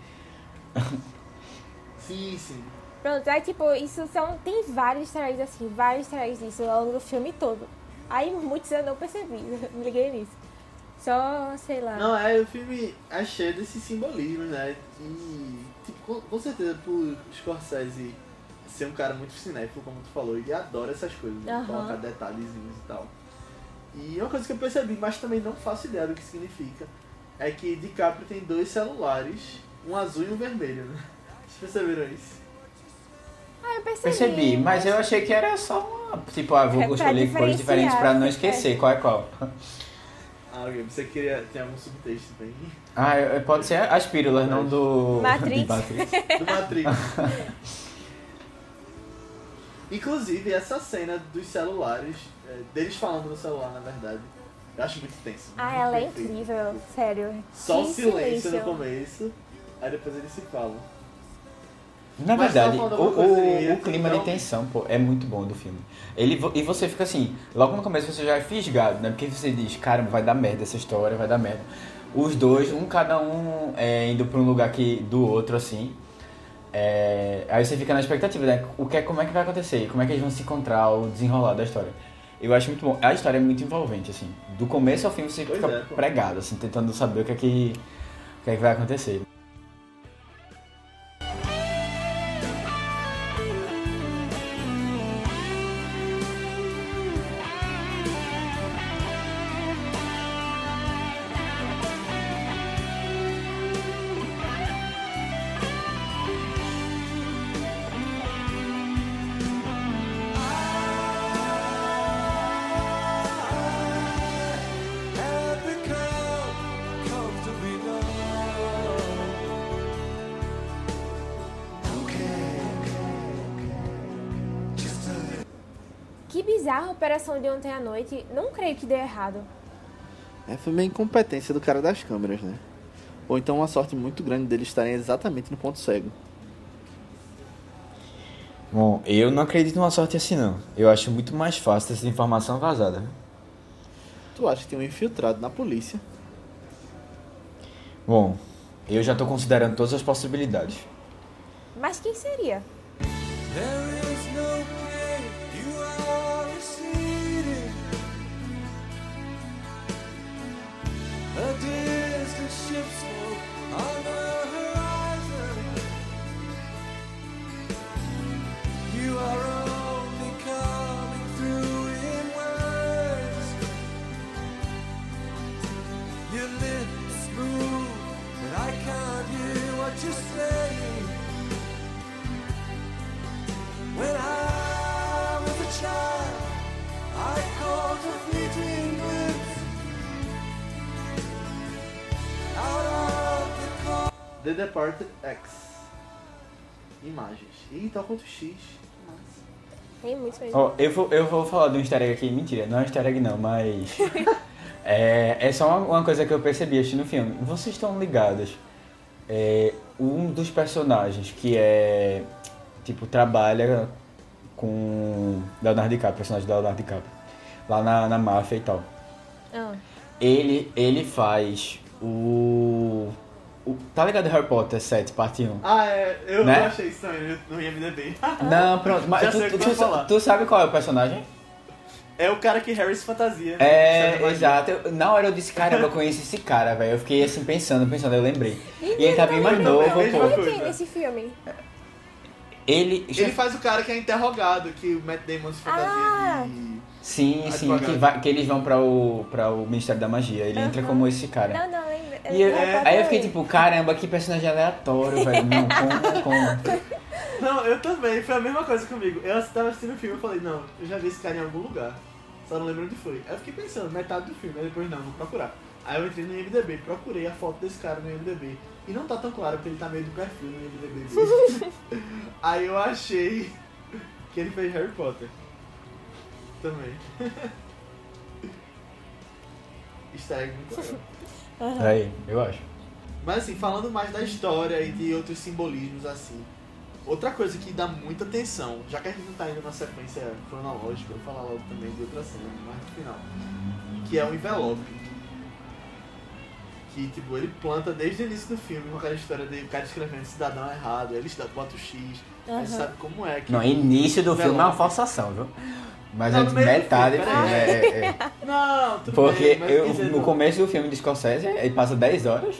S3: Sim, sim.
S2: Pronto, aí tipo, isso são. Tem vários easter eggs assim, vários easter eggs disso ao longo do filme todo. Aí muitos eu não percebi, (laughs) me liguei nisso. Só, sei lá.
S3: Não, é, o filme é cheio desse simbolismo, né? E, tipo, com, certeza, por Scorsese ser um cara muito cinéfilo, como tu falou, ele adora essas coisas, né?
S2: Aham.
S3: colocar detalhezinhos e tal. E uma coisa que eu percebi, mas também não faço ideia do que significa, é que DiCaprio tem dois celulares, um azul e um vermelho, né? (laughs) Vocês perceberam isso?
S2: Eu percebi.
S1: Percebi, mas eu achei que era só uma... Tipo, ah, vou
S2: É
S1: escolher cores diferentes pra não
S2: diferenciar.
S1: esquecer qual é qual.
S3: Ah, ok, você queria ter algum subtexto bem
S1: Ah, pode ser as pílulas, não do... (laughs)
S2: Matrix. (laughs)
S1: Matrix.
S3: do Matrix. Inclusive, essa cena dos celulares, é, deles falando no celular, na verdade, Eu acho muito tenso.
S2: Ah,
S3: muito
S2: ela é incrível, sério.
S3: Só o
S2: Que
S3: silêncio no começo, aí depois eles se falam.
S1: Na
S3: Mas
S1: verdade, o, o, o clima de
S3: então-
S1: tensão, pô, é muito bom do filme. Ele, e você fica assim, logo no começo você já é fisgado, né? Porque você diz, caramba, vai dar merda essa história, vai dar merda. Os dois, um cada um é, indo pra um lugar que, do outro, assim. É, aí você fica na expectativa, né? O que é, como é que vai acontecer? Como é que eles vão se encontrar, o desenrolar da história. Eu acho muito bom. A história é muito envolvente, assim. Do começo ao fim você
S3: Pois
S1: fica
S3: é,
S1: pregado, assim, tentando saber o que é que, o que, é que vai acontecer.
S2: Operação de ontem à noite. Não creio que deu errado.
S3: É, foi meio incompetência do cara das câmeras, né? Ou então uma sorte muito grande deles estarem exatamente no ponto cego.
S1: Bom, eu não acredito numa sorte assim não. Eu acho muito mais fácil essa informação vazada.
S3: Tu acha que tem um infiltrado na polícia?
S1: Bom, eu já tô considerando todas as possibilidades.
S2: Mas quem seria?
S4: There is no distant ships The
S3: Departed X. Imagens. Ih, tá quanto X. Massa.
S2: Tem muitos mesmo.
S1: Ó, eu, vou, eu vou falar de um easter egg aqui. Mentira, não é um easter egg não, mas... (laughs) é, é só uma, uma coisa que eu percebi assistindo o filme. Vocês estão ligados? É, um dos personagens que é... Tipo, trabalha com Leonardo DiCaprio, personagem do Leonardo DiCaprio. Lá na, na máfia e tal.
S2: Ah,
S1: Ele, ele faz o, o... Tá ligado Harry Potter 7, parte 1?
S3: Ah, é. Eu
S1: Né?
S3: achei isso também no IMDB.
S1: Não, pronto, mas tu, tu, tu, tu sabe qual é o personagem?
S3: É o cara que Harry se fantasia. né?
S1: É,
S3: Sabe,
S1: exato. Eu- na hora eu disse, caramba, eu conheço esse cara, velho. Eu fiquei assim pensando, pensando, eu lembrei. E ele tá bem mais novo,
S3: é
S1: pô.
S2: Quem nesse filme?
S1: Ele.
S3: Ele faz o cara que é interrogado, que o Matt Damon se fantasia
S2: Ah.
S3: de...
S1: Sim, sim, que, vai- que eles vão pra o, pra o Ministério da Magia. Ele entra como esse cara.
S2: Não, não, lembra.
S1: E eu-
S2: lembro
S1: aí eu fiquei tipo, caramba, que personagem aleatório, velho. Não, como, como? (laughs)
S3: Não, eu também, foi a mesma coisa comigo. Eu tava assistindo o filme e falei, não, eu já vi esse cara em algum lugar. Só não lembro onde foi. Aí eu fiquei pensando, metade do filme, aí depois não, vou procurar. Aí eu entrei no IMDB, procurei a foto desse cara no IMDB. E não tá tão claro, porque ele tá meio do perfil no IMDB (laughs) aí eu achei que ele fez Harry Potter. Também. (laughs) Easter egg muito legal.
S1: Aí, eu acho.
S3: Mas assim, falando mais da história e de outros simbolismos assim. Outra coisa que dá muita atenção, já que a gente não tá indo na sequência cronológica, eu vou falar logo também de outra cena, mais no final. Que é o envelope. Que tipo, ele planta desde o início do filme com aquela história de o cara escrevendo cidadão errado, ele bota o X, gente sabe como é que.
S1: Não, início do filme é uma falsação, viu? Mas
S3: Não,
S1: é
S3: no do
S1: metade do
S3: filme, peraí. (laughs)
S1: É, é.
S3: Não, tudo
S1: Porque
S3: bem,
S1: eu, no
S3: não-
S1: começo do filme de Scorsese, ele passa 10 horas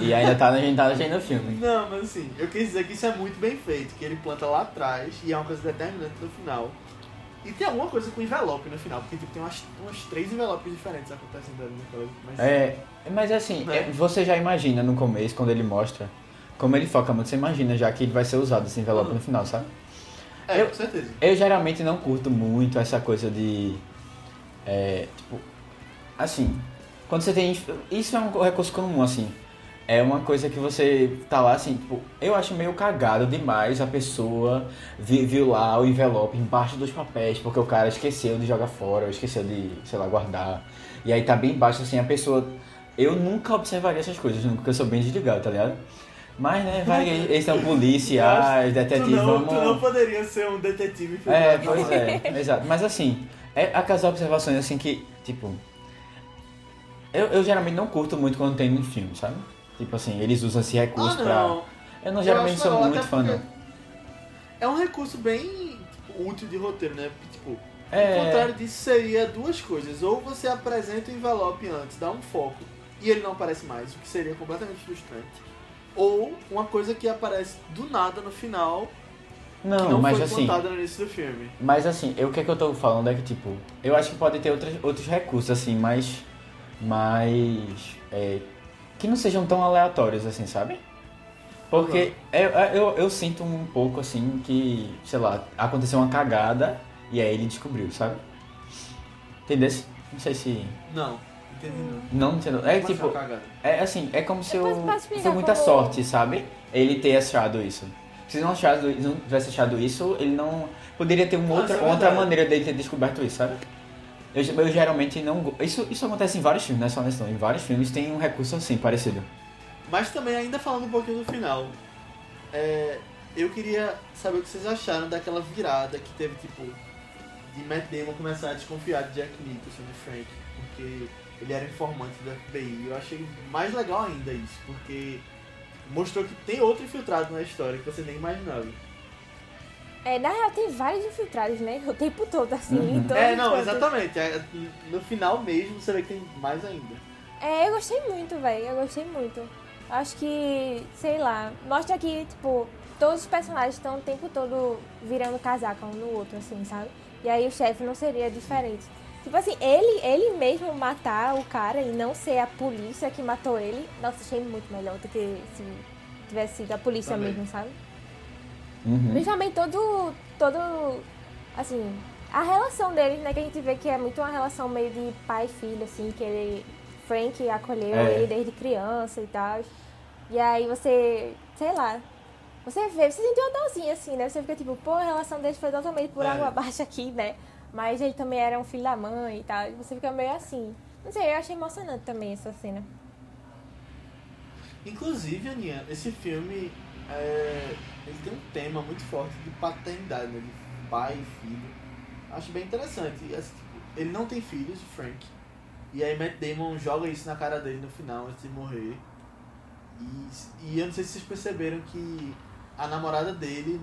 S1: e ainda tá, a gente tá assistindo o filme.
S3: Não, mas assim, eu quis dizer que isso é muito bem feito, que ele planta lá atrás e é uma coisa determinante no final. E tem alguma coisa com envelope no final, porque tipo, tem umas, umas três envelopes diferentes acontecendo ali naquela. Mas,
S1: É, mas assim,
S3: Né?
S1: é, você já imagina no começo, quando ele mostra, como ele foca muito, você imagina já que ele vai ser usado esse envelope
S3: Uhum.
S1: no final, sabe?
S3: É,
S1: eu-
S3: com certeza.
S1: Eu geralmente não curto muito essa coisa de. É, tipo. Assim. Quando você tem. Isso é um recurso comum, assim. É uma coisa que você tá lá, assim, tipo. Eu acho meio cagado demais a pessoa vi- viu lá o envelope embaixo dos papéis porque o cara esqueceu de jogar fora, ou esqueceu de, sei lá, guardar. E aí tá bem baixo, assim, a pessoa. Eu nunca observaria essas coisas, nunca, porque eu sou bem desligado, tá ligado? Mas, né, vai, eles são policiais, detetives,
S3: tu, não,
S1: vamos.
S3: tu não poderia ser um detetive
S1: É, pois é, exato. Mas assim, é aquelas observações assim que, tipo. Eu, eu geralmente não curto muito quando tem no filme, sabe? Tipo assim, eles usam esse recurso
S3: Ah,
S1: pra.
S3: não.
S1: Eu não
S3: Eu
S1: geralmente sou
S3: legal,
S1: muito fã, não.
S3: É um recurso bem tipo, útil de roteiro, né? Porque, tipo, o
S1: É.
S3: contrário disso seria duas coisas. Ou você apresenta o envelope antes, dá um foco, e ele não aparece mais, o que seria completamente frustrante. Ou uma coisa que aparece do nada no final, que
S1: Não,
S3: não
S1: mas
S3: foi
S1: assim.
S3: contada no início do filme.
S1: Mas assim, eu, o que é que eu tô falando é que, tipo, eu acho que pode ter outros, outros recursos, assim, mais. mais. é, que não sejam tão aleatórios, assim, sabe? Porque eu, eu, eu sinto um pouco, assim, que, sei lá, aconteceu uma cagada e aí ele descobriu, sabe? Entendeu? Não sei se.
S3: Não, entendi
S1: Não entendeu. É tipo. É assim, é como se eu.
S2: Explicar
S1: Foi muita
S2: como-
S1: sorte, sabe? Ele ter achado isso. Se não, achado, não tivesse achado isso, ele não. Poderia ter uma
S3: Ah,
S1: outra,
S3: é
S1: outra maneira dele ter descoberto isso, sabe? Eu, eu geralmente não. Isso, isso acontece em vários filmes, não é só nesse não. Em vários filmes tem um recurso assim, parecido.
S3: Mas também, ainda falando um pouquinho do final, é, eu queria saber o que vocês acharam daquela virada que teve, tipo, de Matt Damon começar a desconfiar de Jack Nicholson, de Frank, porque ele era informante do FBI. Eu achei mais legal ainda isso, porque mostrou que tem outro infiltrado na história que você nem imaginava.
S2: É, na real, tem vários infiltrados, né? O tempo todo, assim,
S1: Uhum.
S2: em todos
S3: É, não, exatamente. É, No final mesmo você vê que tem mais ainda.
S2: É, eu gostei muito, velho. Eu gostei muito. Acho que, sei lá, mostra que, tipo, todos os personagens estão o tempo todo virando casaca um no outro, assim, sabe? E aí o chefe não seria diferente. Tipo assim, ele, ele mesmo matar o cara e não ser a polícia que matou ele, nossa, achei muito melhor do que se tivesse sido a polícia
S3: Também.
S2: mesmo, sabe?
S1: Uhum.
S2: Principalmente todo, todo, assim, a relação deles, né, que a gente vê que é muito uma relação meio de pai e filho, assim, que ele, Frank acolheu
S1: É.
S2: ele desde criança e tal. E aí você, sei lá, você vê, você sentiu uma dorzinha, assim, né, você fica tipo, pô, a relação deles foi totalmente por
S3: É.
S2: água abaixo aqui, né, mas ele também era um filho da mãe e tal, e você fica meio assim. Não sei, eu achei emocionante também essa cena.
S3: Inclusive, Aninha, esse filme é, ele tem um tema muito forte de paternidade, né? De pai e filho. Acho bem interessante. Assim, tipo, ele não tem filhos, Frank. E aí Matt Damon joga isso na cara dele no final, antes de morrer. E, e eu não sei se vocês perceberam que a namorada dele,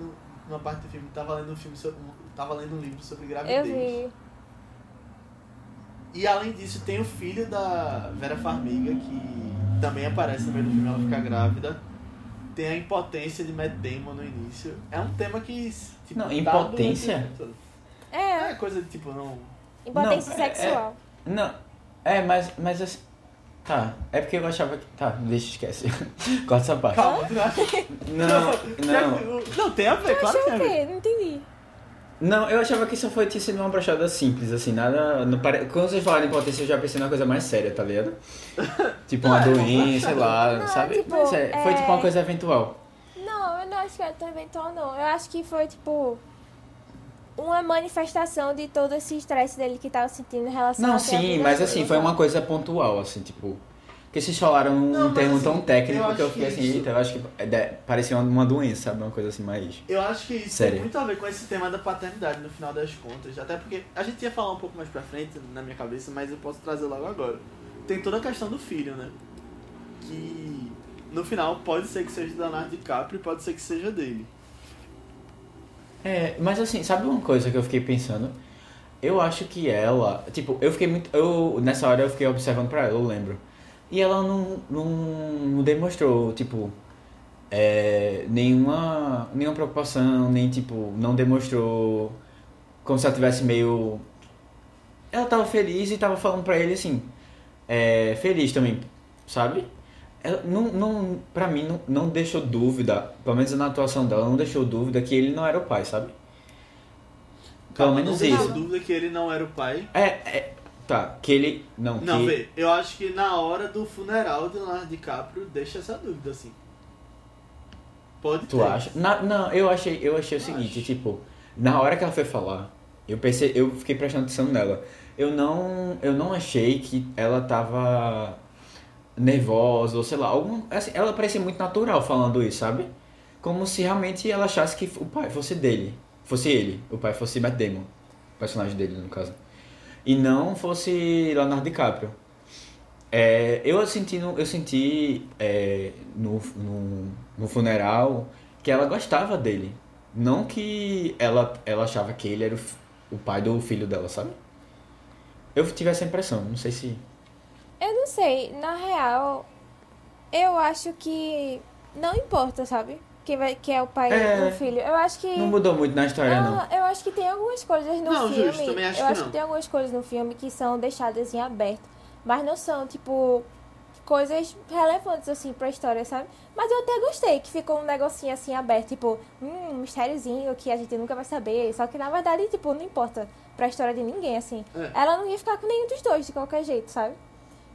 S3: numa parte do filme, tava lendo um filme sobre, tava lendo um livro sobre
S2: Eu
S3: gravidez.
S2: vi.
S3: E além disso, tem o filho da Vera Farmiga, que também aparece no meio do filme, ela fica grávida. Tem a impotência de Matt Damon no início. É um tema que. Tipo,
S1: Não,
S3: tá
S1: impotência?
S2: É,
S3: É coisa de tipo, não.
S2: impotência
S1: Não, é-
S2: sexual.
S1: Não, é, mas, mas assim. Tá, é porque eu achava que. Tá, deixa, esquece. (laughs) Corta essa parte.
S3: Calma, tu não acha?
S1: Não, (laughs) não.
S3: Não, tem a ver, claro que tem a ver.
S2: Não.
S1: Não, eu achava que isso foi tinha sido uma brochada simples, assim, nada. Não pare... Quando vocês falaram de impotência, eu já pensei numa coisa mais séria, tá ligado? (laughs) Tipo uma
S3: é
S1: doença, sei lá,
S2: Não,
S1: sabe?
S2: tipo,
S1: Mas é, foi
S2: é-
S1: tipo uma coisa eventual.
S2: Não, eu não acho que era tão eventual, não. Eu acho que foi, tipo, uma manifestação de todo esse estresse dele que tava sentindo em relação
S1: Não, sim, mas assim, foi uma coisa pontual, assim, tipo. Porque vocês falaram um
S3: Não, mas
S1: termo
S3: assim,
S1: tão técnico que eu fiquei
S3: que
S1: assim,
S3: isso-
S1: eita, eu acho que é parecia uma, doença, sabe? Uma coisa assim mais.
S3: Eu acho que isso
S1: Sério.
S3: tem muito a ver com esse tema da paternidade no final das contas. Até porque a gente ia falar um pouco mais pra frente na minha cabeça, mas eu posso trazer logo agora. Tem toda a questão do filho, né? Que no final pode ser que seja do Leonardo DiCaprio pode ser que seja dele.
S1: É, mas assim, sabe uma coisa que eu fiquei pensando? Eu acho que ela, tipo, eu fiquei muito. Eu, nessa hora eu fiquei observando pra ela, eu lembro. E ela não, não, não demonstrou, tipo, é, nenhuma, nenhuma preocupação, nem tipo, não demonstrou como se ela tivesse meio. Ela tava feliz e tava falando pra ele assim, é, feliz também, sabe? Ela não, não, pra mim, não, não deixou dúvida, pelo menos na atuação dela, não deixou dúvida que ele não era o pai, sabe? Pelo
S3: Calma,
S1: menos
S3: não
S1: isso.
S3: dúvida que ele não era o pai.
S1: É, é, tá, que ele. Não,
S3: Não,
S1: que.
S3: vê, eu acho que na hora do funeral de Leonardo DiCaprio deixa essa dúvida, assim. Pode
S1: Tu
S3: ter.
S1: acha? Na- não, eu achei, eu achei o seguinte,
S3: Acho.
S1: tipo, na hora que ela foi falar, Eu pensei, eu fiquei prestando atenção nela. Eu não, eu não achei que ela tava nervosa ou sei lá, algum, assim, ela parecia muito natural falando isso, sabe? Como se realmente ela achasse que o pai fosse dele, fosse ele, o pai fosse Matt Damon, o personagem dele no caso. E não fosse Leonardo DiCaprio. É, eu senti, no, eu senti é, no, no, no funeral que ela gostava dele. Não que ela, ela achava que ele era o, o pai do filho dela, sabe? Eu tive essa impressão, não sei se.
S2: Eu não sei, na real, eu acho que não importa, sabe? Quem, vai, quem é o pai
S1: É.
S2: do filho. Eu acho que.
S1: Não mudou muito na história, não.
S2: Ah, eu acho que tem algumas coisas no
S3: Não,
S2: filme.
S3: justo, também acho
S2: eu
S3: que
S2: acho
S3: não.
S2: que tem algumas coisas no filme que são deixadas em aberto. Mas não são, tipo, coisas relevantes, assim, pra história, sabe? Mas eu até gostei que ficou um negocinho assim aberto, tipo, hum, um mistériozinho que a gente nunca vai saber. Só que na verdade, tipo, não importa pra história de ninguém, assim.
S3: É.
S2: Ela não ia ficar com nenhum dos dois, de qualquer jeito, sabe?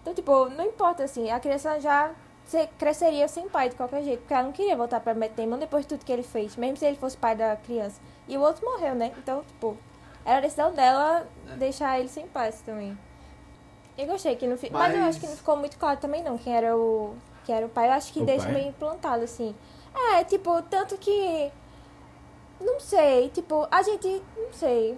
S2: Então, tipo, não importa, assim, a criança já cresceria sem pai de qualquer jeito, porque ela não queria voltar pra Matt Damon depois de tudo que ele fez, mesmo se ele fosse pai da criança. E o outro morreu, né? Então, tipo, era a decisão dela
S3: É.
S2: deixar ele sem paz também. Eu gostei que no fi... mas... eu
S3: Mas-
S2: acho que não ficou muito claro também não quem era o quem era o pai. Eu acho que
S1: O
S2: deixa
S1: pai?
S2: meio implantado assim. É, tipo, tanto que não sei, tipo, a gente não sei.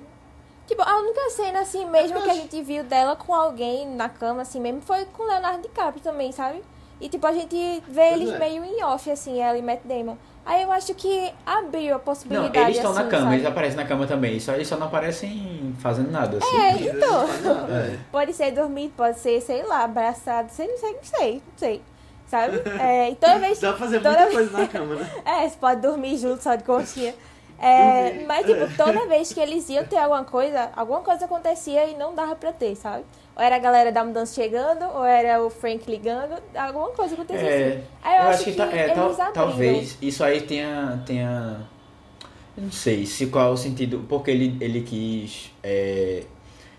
S2: Tipo, a única cena assim mesmo
S3: Eu
S2: que a gente viu dela com alguém na cama assim mesmo foi com o Leonardo DiCaprio também, sabe? E tipo, a gente vê
S3: Pois
S2: eles
S3: é.
S2: meio em off assim, ela e Matt Damon. Aí eu acho que abriu a
S1: Não,
S2: possibilidade
S1: eles estão na
S2: assim,
S1: cama,
S2: sabe?
S1: eles aparecem na cama também. Só, eles só não aparecem fazendo nada, assim.
S2: É,
S3: Eles
S2: então.
S3: não é.
S2: Pode ser dormido, pode ser, sei lá, abraçado, sei, não sei, não sei, não sei. Sabe? É, e toda vez.
S3: Dá pra fazer
S2: toda
S3: muita
S2: vez-
S3: coisa na (laughs) cama, né?
S2: É, você pode dormir junto só de conchinha. É,
S3: Dormir,
S2: mas, tipo, toda vez que eles iam ter alguma coisa, alguma coisa acontecia e não dava pra ter, sabe? Ou era a galera da mudança chegando, ou era o Frank ligando, alguma coisa acontecia
S1: É,
S2: assim. Aí eu, acho que,
S1: tá- é, tal- talvez isso aí tenha, tenha. Eu não sei se qual é o sentido. Porque ele, ele quis é,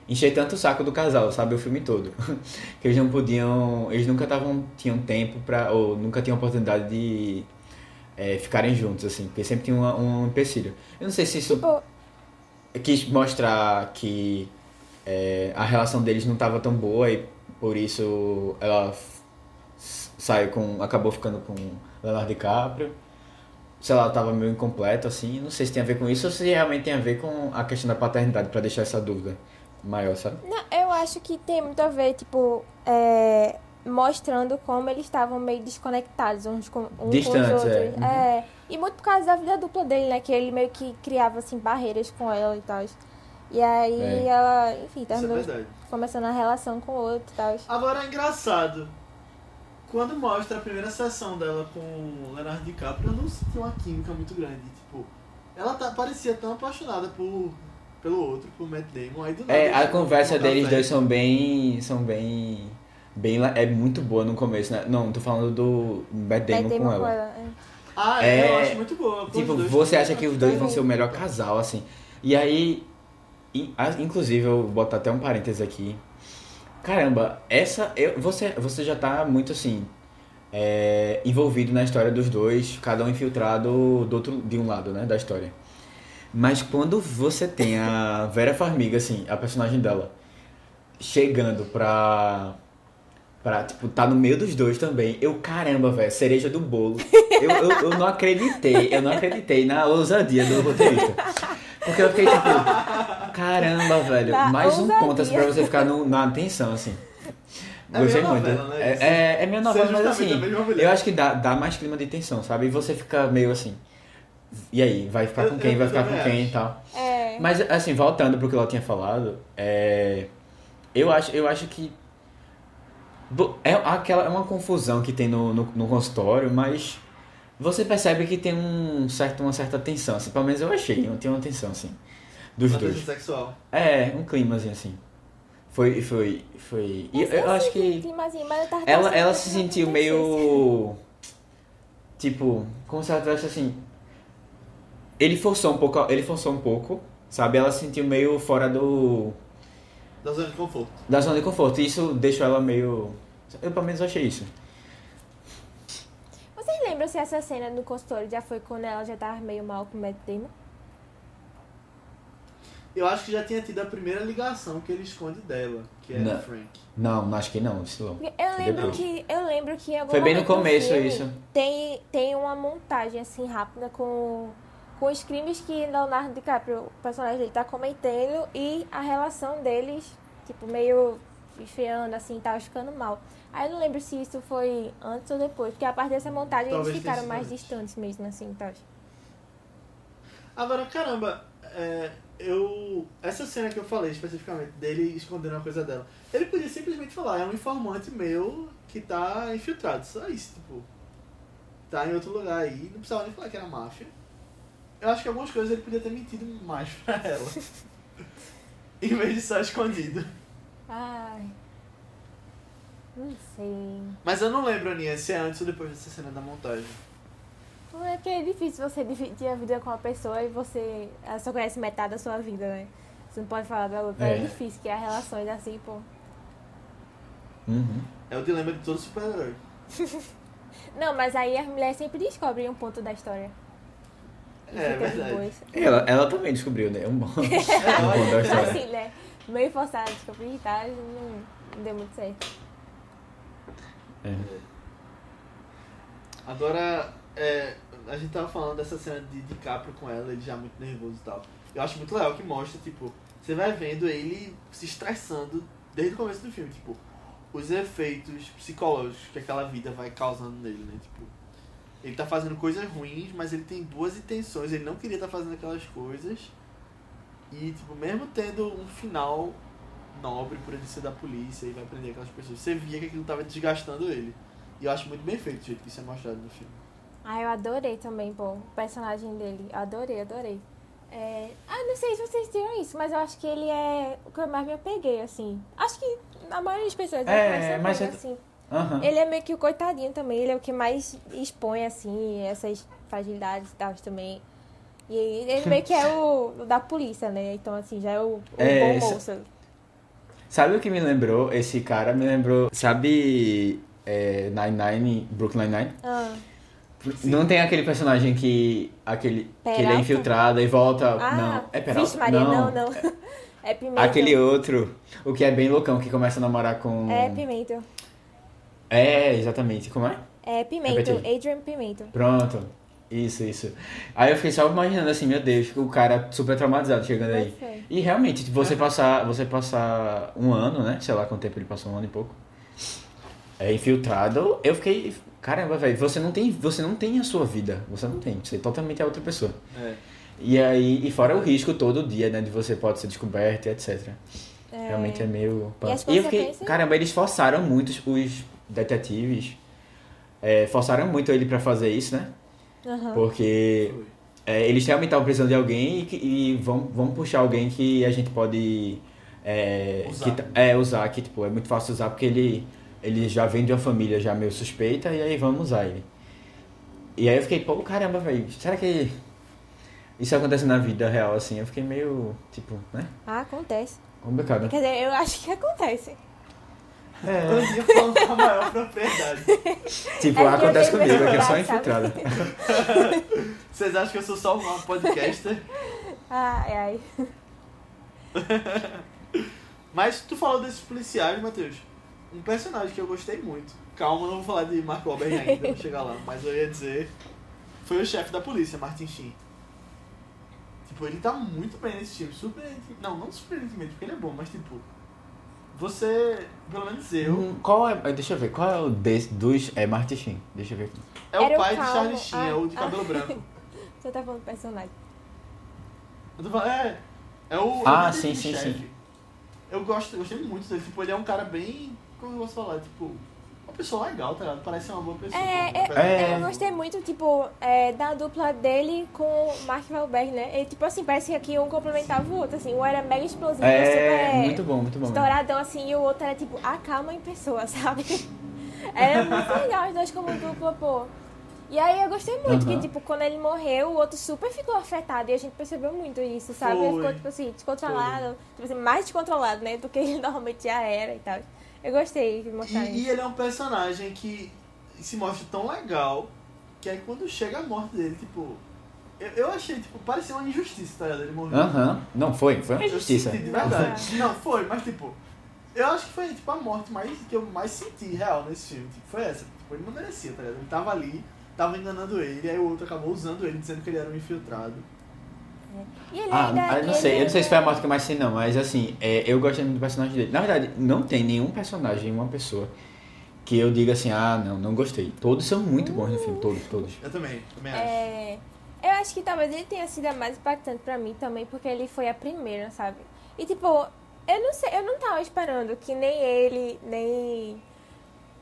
S1: encher tanto o saco do casal, sabe? O filme todo. (laughs) que eles não podiam. Eles nunca tavam, tinham tempo pra. Ou nunca tinham oportunidade de é, ficarem juntos, assim. Porque sempre tinha uma- um empecilho. Eu não sei se isso
S2: Tipo,
S1: quis mostrar que é, a relação deles não estava tão boa e por isso ela saiu com acabou ficando com Leonardo DiCaprio sei lá ela tava meio incompleta assim não sei se tem a ver com isso ou se realmente tem a ver com a questão da paternidade para deixar essa dúvida maior sabe
S2: Não, eu acho que tem muito a ver, tipo, é, mostrando como eles estavam meio desconectados uns com, uns
S1: Distantes,
S2: com os
S1: é.
S2: outros. É. E muito por causa da vida dupla dele, né? Que ele meio que criava, assim, barreiras com ela e tal. E aí
S1: É.
S2: ela, enfim,
S3: é
S2: terminou
S3: verdade.
S2: começando a relação com o outro e tal.
S3: Agora é engraçado. Quando mostra a primeira sessão dela com o Leonardo DiCaprio, eu não senti uma química muito grande. Tipo, ela tá, parecia tão apaixonada por, pelo outro, por Matt Damon. Aí do nada
S1: é a conversa deles dois são bem são bem bem é muito boa no começo né não tô falando do Matt Damon,
S2: Matt
S1: com ela
S2: é.
S3: Ah, é, eu
S1: É,
S3: acho muito boa. com
S1: Tipo, você acha que os dois vão ser o melhor casal, assim. E aí, inclusive, eu vou botar até um parênteses aqui. Caramba, essa. Eu, você, você já tá muito assim. é, envolvido na história dos dois, cada um infiltrado do outro, de um lado, né, da história. Mas quando você tem a Vera Farmiga, assim, a personagem dela, chegando pra. Pra, tipo, tá no meio dos dois também. Eu, caramba, velho, cereja do bolo. Eu, eu, eu não acreditei, eu não acreditei na ousadia do roteirista. Porque eu fiquei tipo, caramba, velho,
S2: Na
S1: mais um
S2: ousadia.
S1: ponto assim, pra você ficar no- na atenção, assim.
S3: É
S1: Gostei muito.
S3: novela, né,
S1: É, é, é meio novela, mas
S3: justamente
S1: assim, eu acho que dá, dá mais clima de tensão, sabe? E você fica meio assim, e aí, vai ficar com quem,
S3: eu
S1: vai ficar com quem e tal.
S2: É.
S1: Mas assim, voltando pro que ela tinha falado, é, eu acho, eu acho que é aquela é uma confusão que tem no, no, no consultório, mas você percebe que tem um certo, uma certa tensão, assim, pelo menos eu achei, eu tinha uma tensão assim dos
S3: Uma
S1: dois.
S3: tensão sexual.
S1: É, um climazinho assim. Foi foi foi. E eu, eu acho
S2: um
S1: que
S2: climazinho, mas eu tava
S1: ela ela se sentiu meio tipo, como se ela tivesse assim ele forçou um pouco, ele forçou um pouco, sabe? Ela se sentiu meio fora do
S3: Da zona de conforto.
S1: da zona de conforto. E isso deixou ela meio. Eu pelo menos achei isso.
S2: Vocês lembram se essa cena no consultório já foi quando ela já tava meio mal com o Matt Damon?
S3: Eu acho que já tinha tido a primeira ligação que ele esconde dela, que é
S1: Não.
S3: o Frank.
S1: Não, acho que não, isso não.
S2: Eu
S1: Foi
S2: lembro que eu lembro que
S1: Foi bem no
S2: do
S1: começo
S2: filme
S1: isso.
S2: Tem tem uma montagem assim rápida com com os crimes que Leonardo DiCaprio, o personagem dele, tá cometendo e a relação deles, tipo, meio esfriando, assim, tava ficando mal. Aí eu não lembro se isso foi antes ou depois, porque a partir dessa montagem
S3: Talvez
S2: eles ficaram mais
S3: antes.
S2: distantes mesmo, assim, tal.
S3: Agora, caramba, é, eu. Essa cena que eu falei especificamente, dele escondendo uma coisa dela, ele podia simplesmente falar, é um informante meu que tá infiltrado. Só isso, tipo. Tá em outro lugar aí, não precisava nem falar que era máfia. Eu acho que algumas coisas ele podia ter mentido mais (laughs) pra ela. (laughs) em vez de só escondido.
S2: Ai. Não sei.
S3: Mas eu não lembro, Aninha, se é antes ou depois dessa cena da montagem.
S2: Não é porque é difícil você dividir a vida com uma pessoa e você ela só conhece metade da sua vida, né? Você não pode falar da outra. É,
S1: É.
S2: difícil criar relações assim, pô.
S1: Uhum.
S3: É o dilema de todo super-herói. (laughs)
S2: Não, mas aí as mulheres sempre descobrem um ponto da história. E
S3: É,
S2: de
S3: verdade.
S1: Ela, ela também descobriu, né? Um bom. (laughs) um
S3: É,
S1: bom da história.
S2: Assim, né? Meio forçado de descobrir e tal, não, não deu muito certo.
S1: É.
S3: Agora, é, a gente tava falando dessa cena de DiCaprio com ela, ele já muito nervoso e tal. Eu acho muito legal que mostra, tipo, você vai vendo ele se estressando desde o começo do filme, tipo, os efeitos psicológicos que aquela vida vai causando nele, né? Tipo, ele tá fazendo coisas ruins, mas ele tem boas intenções, ele não queria estar fazendo aquelas coisas. E, tipo, mesmo tendo um final nobre por ele ser da polícia e vai prender aquelas pessoas, você via que aquilo tava desgastando ele. E eu acho muito bem feito o jeito que isso é mostrado no filme.
S2: Ah, eu adorei também, pô, o personagem dele. Adorei, adorei. É... Ah, não sei se vocês viram isso, mas eu acho que ele é o que eu mais me apeguei, assim. Acho que a maioria das pessoas
S1: É,
S2: mais se apega,
S1: mas é-
S2: assim.
S1: Aham.
S2: Ele é meio que o coitadinho também, ele é o que mais expõe, assim, essas fragilidades e tal também. E ele meio que é o, o da polícia, né? Então, assim, já é o, o
S1: É,
S2: bom moço.
S1: Sabe o que me lembrou? Esse cara me lembrou. Sabe. É, Nine-Nine, Brooklyn Nine?
S2: Ah,
S1: Não tem aquele personagem que. aquele que ele é
S2: Peralta?
S1: infiltrado e volta.
S2: ah
S1: não, é Peralta?
S2: Vixe, Maria, não, não. (laughs) É Pimenta.
S1: Aquele outro, o que é bem loucão, que começa a namorar com.
S2: É Pimenta.
S1: É, exatamente. Como é?
S2: É Pimento,
S1: Repete aí.
S2: Adrian Pimento.
S1: Pronto. Isso, isso. Aí eu fiquei só imaginando assim, meu Deus, o cara super traumatizado chegando aí. E realmente, tipo, você passar, você passar um ano, né? Sei lá quanto tempo ele passou, um ano e pouco. É infiltrado, eu fiquei. Caramba, velho, você não tem. Você não tem a sua vida. Você não tem. Você totalmente é outra pessoa.
S3: É.
S1: E aí, e fora o risco todo dia, né? De você pode ser descoberto e etc.
S2: É,
S1: Realmente é meio.
S2: E as
S1: E eu fiquei. Caramba, eles forçaram muito os- os detetives. é, forçaram muito ele pra fazer isso, né? Porque é, eles realmente estavam precisando de alguém e, e vão, vão puxar alguém que a gente pode é,
S3: Usar.
S1: que é, usar, que tipo, é muito fácil usar porque ele, ele já vem de uma família já meio suspeita e aí vamos usar ele. E aí eu fiquei, pô, caramba, velho, será que isso acontece na vida real assim? Eu fiquei meio, tipo, né?
S2: Ah, acontece.
S1: Complicado.
S2: Quer dizer, eu acho que acontece.
S1: É,
S3: Eu ia falando com a maior propriedade. (laughs)
S1: tipo,
S2: É que
S1: acontece comigo, aqui eu sou infiltrada. (laughs)
S3: Vocês acham que eu sou só uma podcaster?
S2: Ai, ai. (laughs)
S3: Mas tu falou desses policiais, Matheus. Um personagem que eu gostei muito. Calma, não vou falar de Mark Wahlberg ainda, vou chegar lá. Mas eu ia dizer... Foi o chefe da polícia, Martin Sheen. Tipo, ele tá muito bem nesse filme. Surpreendentemente... Não, não surpreendentemente, porque ele é bom, mas tipo... Você... Pelo menos eu...
S1: Hum, Qual é, deixa eu ver, qual é o desse, dos, é Martin Sheen, deixa eu ver aqui.
S3: É o
S2: Era o
S3: pai de. Charlie Sheen, é
S2: Ah,
S3: o de
S2: ah.
S3: cabelo branco. (laughs)
S2: Você tá falando do personagem.
S3: Eu tô falando, é... É o...
S1: Ah,
S3: o
S1: sim, sim,
S3: chefe.
S1: sim.
S3: Eu gosto, gostei muito dele. Tipo, ele é um cara bem... Como eu posso falar? Tipo... Uma pessoa legal, tá ligado? Parece ser uma boa pessoa.
S2: É,
S3: Uma pessoa-
S1: É.
S2: Eu gostei muito, tipo, é, da dupla dele com o Mark Wahlberg, né? E, tipo assim, parece que aqui um complementava o outro, assim. Um era mega explosivo,
S1: É,
S2: super
S1: muito bom, muito bom.
S2: estouradão, assim, e o outro era, tipo, a calma em pessoa, (laughs) sabe? Era muito legal os dois como dupla, pô. E aí eu gostei muito
S1: Aham.
S2: que, tipo, quando ele morreu, o outro super ficou afetado. E a gente percebeu muito isso, sabe? Ele
S3: Foi.
S2: ficou, tipo assim, descontrolado. Tipo assim, mais descontrolado, né? Do que ele (laughs) normalmente já era e tal. Eu gostei de mostrar
S3: E, e
S2: isso.
S3: ele é um personagem que se mostra tão legal que aí quando chega a morte dele, tipo, Eu, eu achei, tipo, parecia uma injustiça, tá ligado? Ele morreu.
S1: Aham. Não, foi. Foi uma
S3: Eu
S1: injustiça.
S3: senti de verdade. Não, foi, mas tipo, eu acho que foi tipo a morte mais, que eu mais senti real nesse filme. Tipo, foi essa. Tipo, ele não merecia, tá ligado? Ele tava ali, tava enganando ele, aí o outro acabou usando ele, dizendo que ele era um infiltrado.
S2: E ele
S1: Ah,
S2: ainda,
S1: eu não sei, eu não sei se foi a morte que eu mais sei não, mas assim, é, eu gostei muito do personagem dele. Na verdade, não tem nenhum personagem, uma pessoa, que eu diga assim, ah, não, não gostei. Todos são muito bons no filme, todos, todos.
S3: Eu também, também acho.
S2: É, eu acho que talvez ele tenha sido a mais impactante pra mim também, porque ele foi a primeira, sabe? E tipo, eu não sei, eu não tava esperando que nem ele, nem.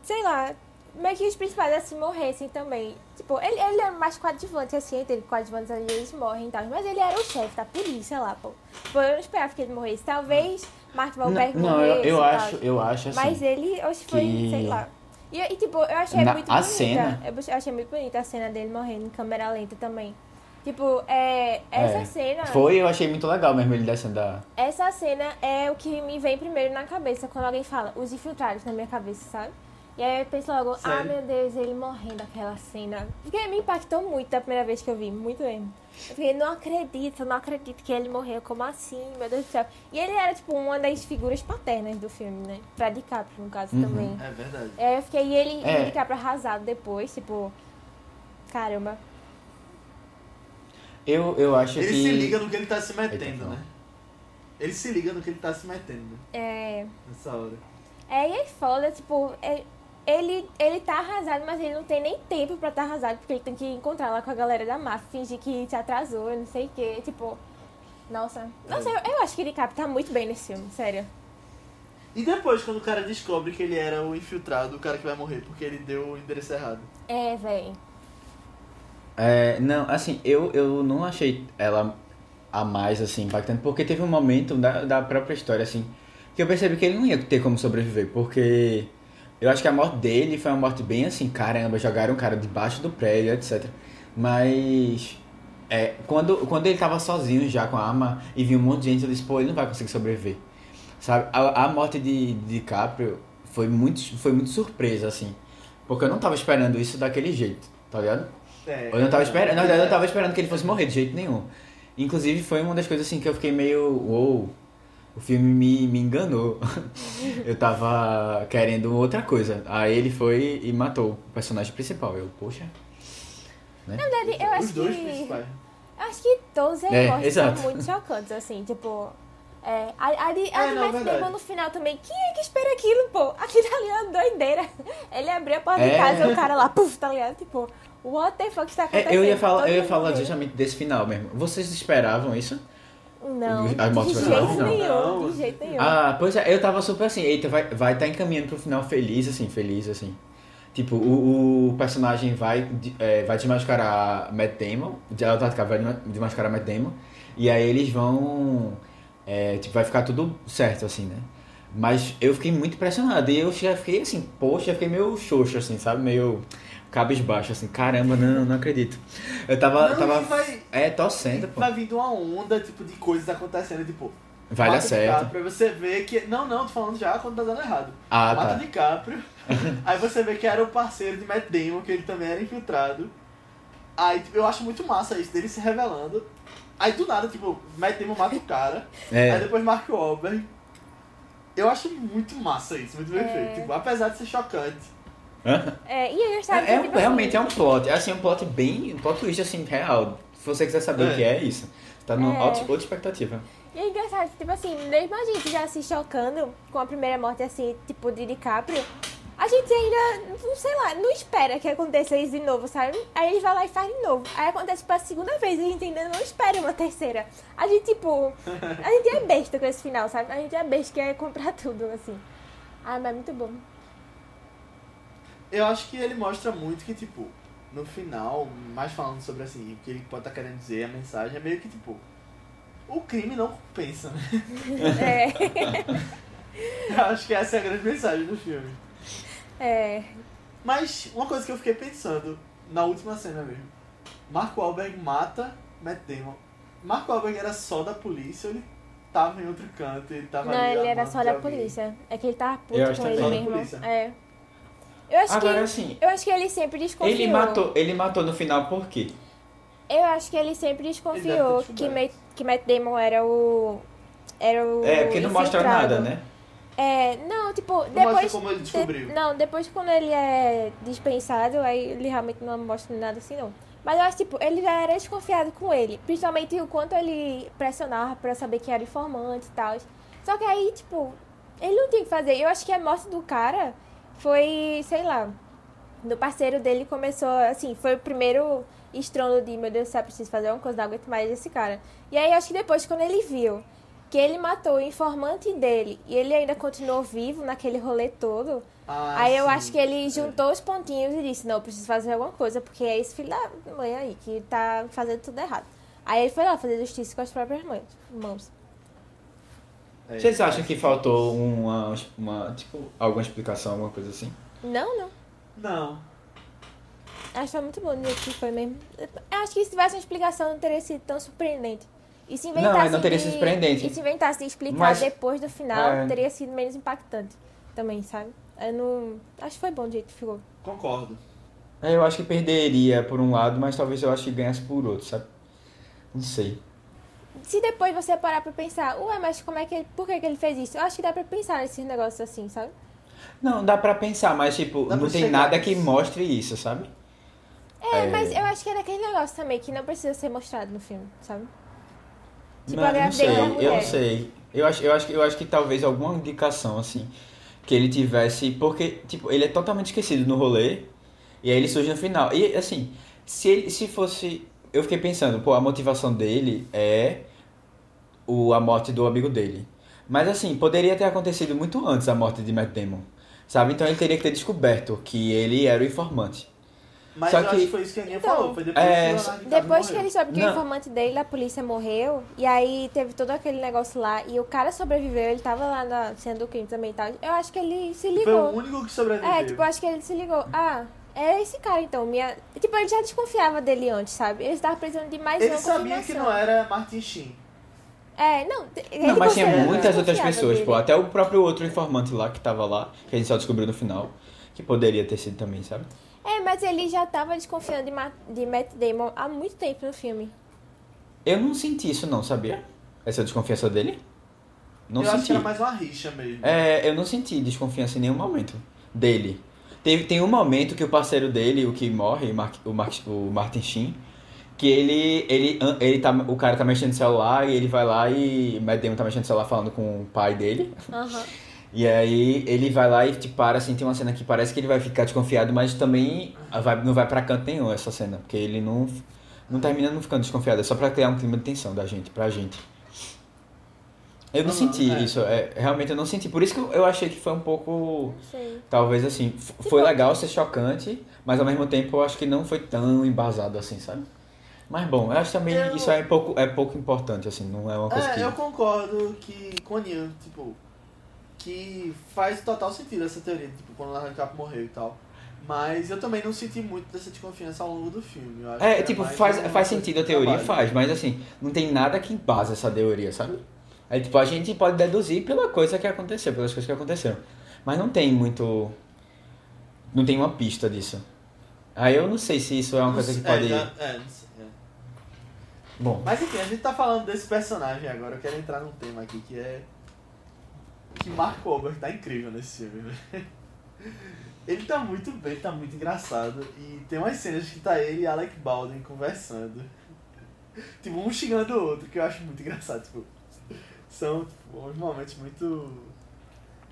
S2: Sei lá, meio que os principais assim morressem também. Tipo, ele, ele era mais coadjuvante, assim, entre coadjuvantes ali eles morrem e tal. Mas ele era o chefe da polícia lá, pô. Tipo, eu não esperava que ele morresse. Talvez Mark Wahlberg
S1: Não, não, eu,
S2: morresse.
S1: eu acho, eu acho assim.
S2: Mas ele, hoje foi,
S1: que-
S2: sei lá. E, e, tipo, eu achei
S1: Na-
S2: muito
S1: a
S2: bonita.
S1: cena-
S2: Eu achei muito bonita a cena dele morrendo em câmera lenta também. Tipo, é, essa
S1: É,
S2: cena.
S1: Foi, eu achei muito legal mesmo ele descendo da.
S2: Essa cena é o que me vem primeiro na cabeça quando alguém fala, os infiltrados na minha cabeça, sabe? E aí eu penso logo, ah
S3: Sério?
S2: meu Deus, ele morrendo aquela cena. Porque me impactou muito da primeira vez que eu vi, muito mesmo. Eu fiquei, não acredito, não acredito que ele morreu, como assim, meu Deus do céu. E ele era, tipo, uma das figuras paternas do filme, né? Pra DiCaprio, no caso,
S1: Uhum.
S2: também.
S3: É verdade.
S2: É, eu fiquei, e ele,
S1: É.
S2: e DiCaprio arrasado depois, tipo, caramba.
S1: Eu, eu acho
S3: Ele
S1: que.
S3: se liga no que ele tá se metendo, né? Ele se liga no que ele tá se metendo
S2: É,
S3: nessa hora.
S2: É, e é foda, tipo, é- ele, ele tá arrasado, mas ele não tem nem tempo pra tá arrasado, porque ele tem que encontrar lá com a galera da máfia, fingir que se atrasou, eu não sei o quê, tipo... Nossa, nossa, eu, eu acho que ele capta muito bem nesse filme, sério.
S3: E depois, quando o cara descobre que ele era o infiltrado, o cara que vai morrer, porque ele deu o endereço errado.
S2: É, véi.
S1: É, não, assim, eu, eu não achei ela a mais, assim, impactante, porque teve um momento da, da própria história, assim, que eu percebi que ele não ia ter como sobreviver, porque eu acho que a morte dele foi uma morte bem assim, caramba, jogaram o cara debaixo do prédio, etc. Mas, é, quando, quando ele tava sozinho já com a arma e viu um monte de gente, eu disse, pô, ele não vai conseguir sobreviver, sabe? A, a morte de, de DiCaprio foi muito, foi muito surpresa, assim, porque eu não tava esperando isso daquele jeito, tá ligado?
S3: É,
S1: Eu não tava esperando, na verdade eu não tava esperando que ele fosse morrer de jeito nenhum. Inclusive foi uma das coisas assim que eu fiquei meio, uou, o filme me, me enganou. (laughs) eu tava querendo outra coisa. Aí ele foi e matou o personagem principal. Eu, poxa. Né?
S2: Na verdade, eu acho
S3: Os dois
S2: que...
S3: principais.
S2: Eu acho que todas as
S1: É,
S2: mortes são muito chocantes, assim, tipo... É, a, a de, a
S3: É,
S2: de
S3: não,
S2: Matt. Damon no final também. Quem é que espera aquilo, pô? Aquilo ali é uma doideira. (laughs) Ele abriu a porta de
S1: É.
S2: casa e o cara lá, puf, tá ligado? Tipo, what the fuck está acontecendo?
S1: É, eu ia falar, eu ia falar justamente desse final mesmo. Vocês esperavam isso?
S2: Não, de jeito
S1: Não.
S2: nenhum,
S3: Não.
S2: de jeito nenhum.
S1: Ah, pois é, eu tava super assim, eita, vai estar vai tá encaminhando pro final feliz, assim, feliz, assim. Tipo, o, o personagem vai, é, vai desmascarar Matt Damon, ela tá vai desmascarar Matt Damon, e aí eles vão, é, tipo, vai ficar tudo certo, assim, né? Mas eu fiquei muito impressionado, e eu já fiquei assim, poxa, eu fiquei meio xoxo, assim, sabe? Meio cabisbaixo, assim, caramba, não, não acredito. Eu tava,
S3: Não,
S1: tava,
S3: vai-
S1: é, torcendo, pô.
S3: Vai vindo uma onda, tipo, de coisas acontecendo, tipo...
S1: Vai dar certo.
S3: Aí você vê que... Não, não, tô falando já quando tá dando errado.
S1: Ah,
S3: Mata
S1: tá.
S3: DiCaprio. (laughs) aí você vê que era o parceiro de Matt Damon, que ele também era infiltrado. Aí, tipo, eu acho muito massa isso, dele se revelando. Aí, do nada, tipo, Matt Damon mata o cara. Aí
S1: É,
S3: depois Mark Wahlberg. Eu acho muito massa isso, muito bem
S2: É.
S3: feito. Tipo, apesar de ser chocante.
S2: É, e eu gostava
S1: É, é um-
S2: tipo
S1: realmente é
S2: assim,
S1: um plot. É assim, um plot bem. Um plot twist assim, real. Se você quiser saber
S3: É.
S1: o que é isso, tá numa
S2: É.
S1: alta, outra expectativa.
S2: E é engraçado, tipo assim, mesmo a gente já se chocando com a primeira morte, assim, tipo, de DiCaprio, a gente ainda, não sei lá, não espera que aconteça isso de novo, sabe? Aí ele vai lá e faz de novo. Aí acontece pela segunda vez e a gente ainda não espera uma terceira. A gente, tipo, a gente é besta com esse final, sabe? A gente é besta que é comprar (laughs) tudo, assim. Ah, mas é muito bom.
S3: Eu acho que ele mostra muito que, tipo, no final, mais falando sobre assim, o que ele pode estar querendo dizer, a mensagem é meio que tipo. O crime não compensa, né? (laughs)
S2: É, (laughs)
S3: Eu acho que essa é a grande mensagem do filme.
S2: é.
S3: Mas uma coisa que eu fiquei pensando na última cena mesmo. Mark Wahlberg mata Matt Damon. Mark Wahlberg era só da polícia ou ele tava em outro canto? Ele tava
S2: Não,
S3: ali
S2: ele era só da
S3: alguém?
S2: polícia. É que ele tava puto
S1: Eu acho
S2: com ele mesmo.
S3: Polícia.
S2: É. Eu acho
S1: Agora
S2: que.
S1: assim,
S2: Eu acho que ele sempre desconfiou.
S1: ele matou, ele matou no final por quê?
S2: Eu acho que ele sempre desconfiou que, Matt, que Matt Damon era o. Era o.
S1: É, porque não mostra nada, né?
S2: É, não, tipo,
S3: Não
S2: depois.
S3: mostra como ele descobriu.
S2: de- não, depois quando ele é dispensado, aí ele realmente não mostra nada assim, não. Mas eu acho, tipo, ele já era desconfiado com ele. Principalmente o quanto ele pressionava pra saber que era informante e tal. Só que aí, tipo, ele não tinha o que fazer. Eu acho que a morte do cara foi, sei lá, do parceiro dele começou, assim, foi o primeiro estrondo de, meu Deus do céu, preciso fazer uma coisa, não aguento mais esse cara. E aí, eu acho que depois, quando ele viu que ele matou o informante dele e ele ainda continuou vivo naquele rolê todo,
S3: Ah,
S2: aí eu
S3: sim.
S2: acho que ele juntou os pontinhos e disse, não, eu preciso fazer alguma coisa, porque é esse filho da mãe aí que tá fazendo tudo errado. Aí ele foi lá fazer justiça com as próprias mãos. mãos.
S3: É,
S1: Vocês acham que faltou uma, uma, tipo, alguma explicação, alguma coisa assim?
S2: Não, não.
S3: Não.
S2: Acho que foi muito bom do jeito que foi mesmo. Eu acho que se tivesse uma explicação não teria sido tão surpreendente. E se inventasse
S1: Não, não teria
S2: de-
S1: sido surpreendente.
S2: E se inventasse de explicar
S1: Mas-
S2: depois do final,
S1: É.
S2: teria sido menos impactante também, sabe? Eu não. Acho que foi bom do jeito que ficou.
S3: Concordo.
S1: É, Eu acho que perderia por um lado, mas talvez eu acho que ganhasse por outro, sabe? Não sei.
S2: Se depois você parar pra pensar, ué, mas como é que ele. Por que, que ele fez isso? Eu acho que dá pra pensar nesses negócios assim, sabe?
S1: Não, dá pra pensar, mas tipo,
S3: Dá
S1: não tem nada que mostre isso, sabe?
S2: É,
S1: É.
S2: mas eu acho que é daquele negócio também que não precisa ser mostrado no filme, sabe? Tipo,
S1: Não, não sei, eu não sei. Eu acho, eu, acho, que- eu acho que talvez alguma indicação, assim, que ele tivesse. Porque, tipo, ele é totalmente esquecido no rolê. E aí ele surge no final. E assim, se ele se fosse. Eu fiquei pensando, pô, a motivação dele é o, a morte do amigo dele. Mas assim, poderia ter acontecido muito antes a morte de Matt Damon. Sabe? Então ele teria que ter descoberto que ele era o informante.
S3: Mas
S1: Só
S3: eu acho
S1: que-
S3: que foi isso que a Aninha
S2: Então,
S3: falou. Foi depois
S1: é,
S3: que
S2: Depois que ele soube que
S1: Não.
S2: o informante dele, a polícia morreu, e aí teve todo aquele negócio lá, e o cara sobreviveu, ele tava lá na cena do crime também e tal. Eu acho que ele se
S3: Foi o
S2: ligou.
S3: único que sobreviveu.
S2: É, tipo, eu acho que ele se ligou. Ah, é esse cara então. Minha... Tipo, ele já desconfiava dele antes, sabe? Ele estava precisando de mais
S3: ele
S2: uma
S3: sabia que não era Martin Sheen.
S2: É, não. ele
S1: Não, mas tinha muitas outras pessoas,
S2: dele.
S1: pô. Até o próprio outro informante lá que tava lá, que a gente só descobriu no final, que poderia ter sido também, sabe?
S2: É, mas ele já tava desconfiando de, Ma- de Matt Damon há muito tempo no filme.
S1: Eu não senti isso não, sabia? Essa desconfiança dele. Não
S3: eu acho que
S1: senti.
S3: era mais uma rixa mesmo.
S1: É, eu não senti desconfiança em nenhum momento dele. Teve, tem um momento que o parceiro dele, o que morre, o, Mark, o, Martin Sheen, que ele, ele, ele tá, o cara tá mexendo no celular e ele vai lá e o Matt Damon tá mexendo no celular falando com o pai dele.
S2: Aham. (laughs)
S1: E aí ele vai lá e te para, assim, tem uma cena que parece que ele vai ficar desconfiado, mas também vai, não vai pra canto nenhum essa cena, porque ele não, não termina não ficando desconfiado, é só pra criar um clima de tensão da gente, pra gente. Eu não senti
S3: é.
S1: isso, é, realmente eu não senti, por isso que eu, eu achei que foi um pouco,
S2: Sei.
S1: talvez assim, f- foi legal ser chocante, mas ao mesmo tempo eu acho que não foi tão embasado assim, sabe? Mas bom, eu acho também
S3: Eu-
S1: isso é pouco, é pouco importante, assim, não é uma coisa
S3: É,
S1: que...
S3: eu concordo que com a Aninha, tipo, que faz total sentido essa teoria, tipo, quando o DiCaprio morreu e tal. Mas eu também não senti muito dessa desconfiança ao longo do filme. Eu acho que
S1: É, tipo, faz, faz sentido a teoria,
S3: trabalho.
S1: faz, mas assim, não tem nada que embasa essa teoria, sabe? É tipo, a gente pode deduzir pela coisa que aconteceu, pelas coisas que aconteceram. Mas não tem muito. Não tem uma pista disso. Aí eu não sei se isso é uma
S3: Não
S1: coisa que
S3: sei-
S1: pode.
S3: É, é, não sei, é.
S1: Bom,
S3: Mas enfim, a gente tá falando desse personagem agora. Eu quero entrar num tema aqui que é. Que Mark Wahlberg tá incrível nesse filme, velho. (laughs) Ele tá muito bem, tá muito engraçado. E tem umas cenas que tá ele e Alec Baldwin conversando. (laughs) Tipo, um xingando o outro, que eu acho muito engraçado. Tipo, são tipo, uns momentos muito.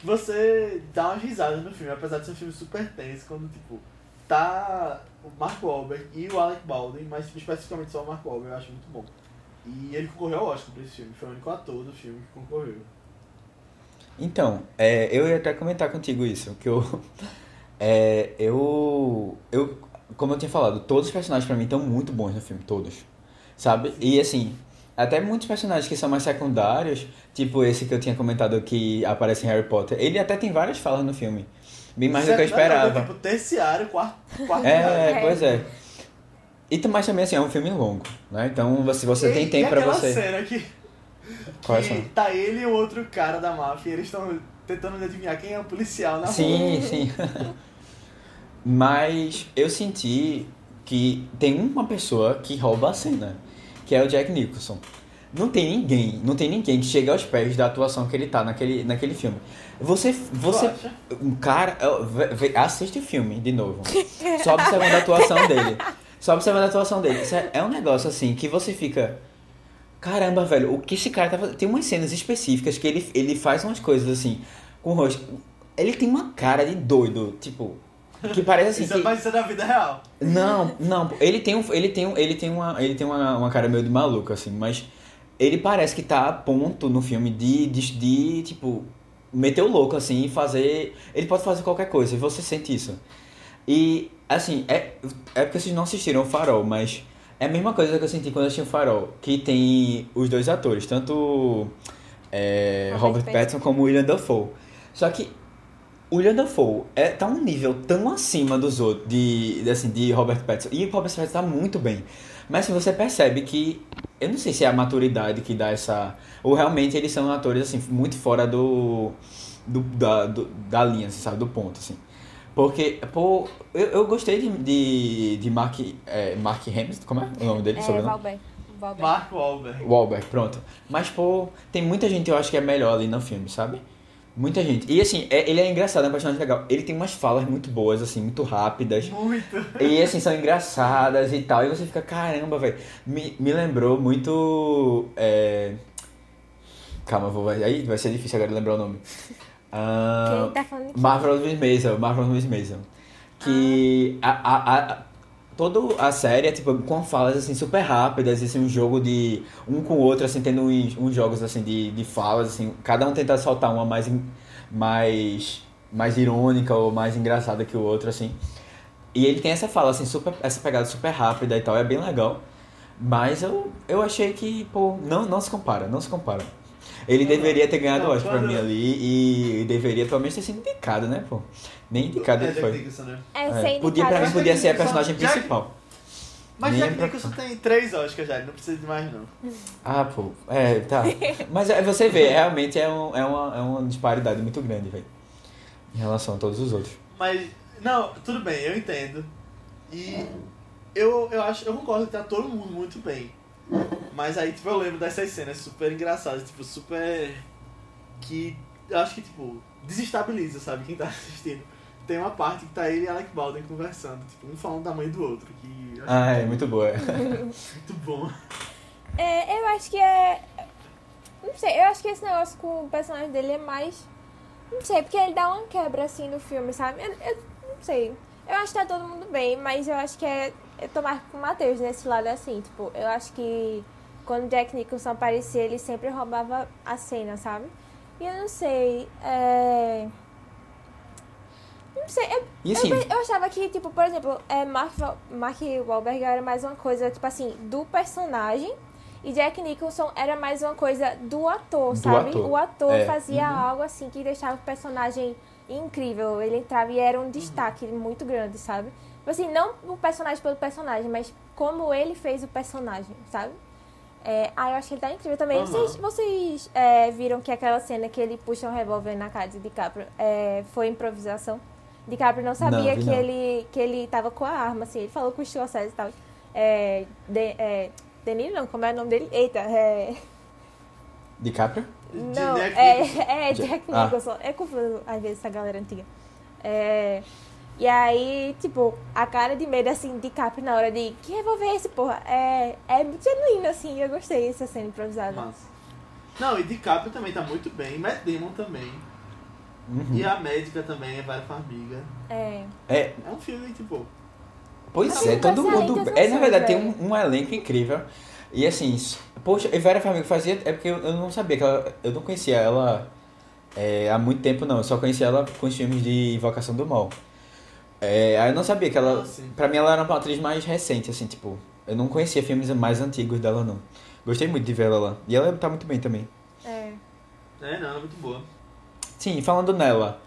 S3: você dá umas risadas no filme, apesar de ser um filme super tenso, quando, tipo, tá o Mark Wahlberg e o Alec Baldwin, mas tipo, especificamente só o Mark Wahlberg, eu acho muito bom. E ele concorreu ao Oscar pra esse filme, foi o único ator do filme que concorreu.
S1: então, é, eu ia até comentar contigo isso, que eu. (laughs) É, eu. Eu. Como eu tinha falado, todos os personagens pra mim estão muito bons no filme, todos. Sabe? E assim, até muitos personagens que são mais secundários, tipo esse que eu tinha comentado que aparece em Harry Potter, ele até tem várias falas no filme. Bem mais do que eu
S3: Secundário,
S1: esperava.
S3: Tipo, terciário, quarto, quarto
S1: É,
S2: É.
S1: pois é. E mas também assim, é um filme longo, né? Então se você tem
S3: E-
S1: tempo
S3: e
S1: pra
S3: aquela
S1: você.
S3: cena que,
S1: Qual é a
S3: que
S1: cena?
S3: tá ele e o outro cara da máfia, eles estão tentando adivinhar quem é o policial na rua.
S1: Sim, sim. (laughs) Mas eu senti que tem uma pessoa que rouba a cena, que é o Jack Nicholson. Não tem ninguém, não tem ninguém que chegue aos pés da atuação que ele tá naquele, naquele filme. Você, você, um cara, assiste o filme de novo. Só observando a atuação dele. Só observando a atuação dele. Isso é, é um negócio assim que você fica. Caramba, velho, o que esse cara tá fazendo? Tem umas cenas específicas que ele, ele faz umas coisas assim, com o rosto. Ele tem uma cara de doido, tipo. Que parece assim.
S3: Isso
S1: que-
S3: vai ser da vida real.
S1: não, não, ele tem um, ele tem um, ele tem uma, ele tem uma, uma cara meio de maluco assim, mas ele parece que tá a ponto no filme de, de, de, tipo meter o louco assim e fazer, ele pode fazer qualquer coisa, e você sente isso. E assim, é é porque vocês não assistiram o Farol, mas é a mesma coisa que eu senti quando eu assisti o Farol, que tem os dois atores, tanto é,
S2: Robert
S1: Robert
S2: Pattinson.
S1: Pattinson como William Dafoe. Só que o William Dafoe é, tá um nível tão acima dos outros, de, de, assim, de Robert Pattinson. E o Robert Pattinson tá muito bem. Mas assim, você percebe que, eu não sei se é a maturidade que dá essa... Ou realmente eles são atores, assim, muito fora do, do, da, do- da linha, assim, sabe? Do ponto, assim. Porque, pô, eu, eu gostei de, de, de Mark, é, Mark Hamill, como é o nome dele?
S2: É,
S1: sobrenome?
S2: Valber. Valber.
S3: Mark Wahlberg.
S1: Wahlberg, pronto. Mas, pô, tem muita gente eu acho que é melhor ali no filme, sabe? Muita gente. E assim, é- ele é engraçado, é um personagem legal. Ele tem umas falas muito boas, assim, muito rápidas.
S3: Muito.
S1: E assim, são engraçadas e tal. E você fica, caramba, velho. Me, me lembrou muito. É... Calma, vou, aí vai ser difícil agora lembrar o nome. Ah, (laughs)
S2: Quem tá falando de quê?
S1: Marvelous Miss Maisel, Marvelous Miss Maisel. Que a, a, a, toda a série é tipo com falas assim super rápidas, assim, um jogo de um com o outro, assim, tendo uns, uns jogos assim de, de falas, assim, cada um tenta soltar uma mais, mais, mais irônica ou mais engraçada que o outro, assim. E ele tem essa fala, assim, super, essa pegada super rápida e tal, é bem legal. Mas eu, eu achei que, pô, não, não se compara, não se compara. Ele
S3: Não,
S1: deveria ter ganhado o Oscar pra mim ali e deveria pelo menos ter sido indicado, né, pô? Nem indicado
S3: É,
S1: ele foi.
S3: Né?
S2: É,
S1: É,
S2: sem
S1: podia, pra mim podia ser a personagem principal.
S3: Mas
S1: Nem
S3: Jack
S1: pra-
S3: Nicholson tem três Oscars já, ele não precisa de mais não.
S1: Ah, pô, é, tá. Mas é, você vê, realmente é, um, é, uma, é uma disparidade muito grande, velho. Em relação a todos os outros.
S3: Mas, não, tudo bem, eu entendo. E eu, eu acho, eu concordo que tá todo mundo muito bem. Mas aí, tipo, eu lembro dessas cenas super engraçadas, tipo, super. que eu acho que, tipo, desestabiliza, sabe, quem tá (laughs) assistindo. Tem uma parte que tá ele e Alec Baldwin conversando, tipo, um falando da mãe do outro, que
S1: Ah, é muito boa. (laughs)
S3: muito bom.
S2: É, eu acho que é. Não sei, eu acho que esse negócio com o personagem dele é mais. Não sei, porque ele dá uma quebra assim no filme, sabe? Eu, eu não sei. Eu acho que tá todo mundo bem, mas eu acho que é. Eu tô mais com o Matheus nesse lado assim, tipo, eu acho que quando Jack Nicholson aparecia, ele sempre roubava a cena, sabe? E eu não sei. É. Não sei, eu,
S1: assim,
S2: eu, eu achava que, tipo, por exemplo, é, Mark, Mark Wahlberg era mais uma coisa, tipo assim, do personagem. E Jack Nicholson era mais uma coisa do ator,
S1: Do
S2: sabe?
S1: ator.
S2: O ator
S1: É.
S2: fazia
S1: Uhum.
S2: algo assim que deixava o personagem incrível. Ele entrava e era um destaque muito grande, sabe? Tipo Assim, não o personagem pelo personagem, mas como ele fez o personagem, sabe? É, ah, eu acho que ele tá incrível também.
S3: Aham.
S2: Vocês, vocês é, viram que aquela cena que ele puxa um revólver na cara de DiCaprio é, foi improvisação? DiCaprio não sabia
S1: Não,
S2: que,
S1: não.
S2: ele, que ele tava com a arma, assim. Ele falou com o Scorsese e tal. É, de, é, Deniro não, como é o nome dele? Eita, é...
S1: DiCaprio?
S2: Não,
S3: Jack
S2: é, é
S1: Ja-
S2: Jack
S1: ah.
S2: Nicholson. É confuso, às vezes, essa galera antiga. É, e aí, tipo, a cara de medo, assim, de Capri na hora de que revólver é esse, porra? É, é muito genuíno, assim, eu gostei dessa cena improvisada.
S3: Massa. Não, e DiCaprio também tá muito bem, Matt Damon também.
S1: Uhum.
S3: E a médica também, é Vera Farmiga.
S2: É.
S1: É,
S3: É um filme, tipo,
S1: Pois
S2: Assim,
S1: é, todo mundo. É, na verdade, tem um, um elenco incrível. E assim, poxa, e Vera Farmiga fazia. É porque eu, eu não sabia que ela. Eu não conhecia ela é, há muito tempo, não. Eu só conhecia ela com os filmes de Invocação do Mal. É, aí eu não sabia que ela.
S3: Ah, sim.
S1: Pra mim, ela era uma atriz mais recente, assim, tipo. Eu não conhecia filmes mais antigos dela, não. Gostei muito de ver ela lá. E ela tá muito bem também.
S2: É.
S3: é, não, é muito boa.
S1: Sim, falando nela.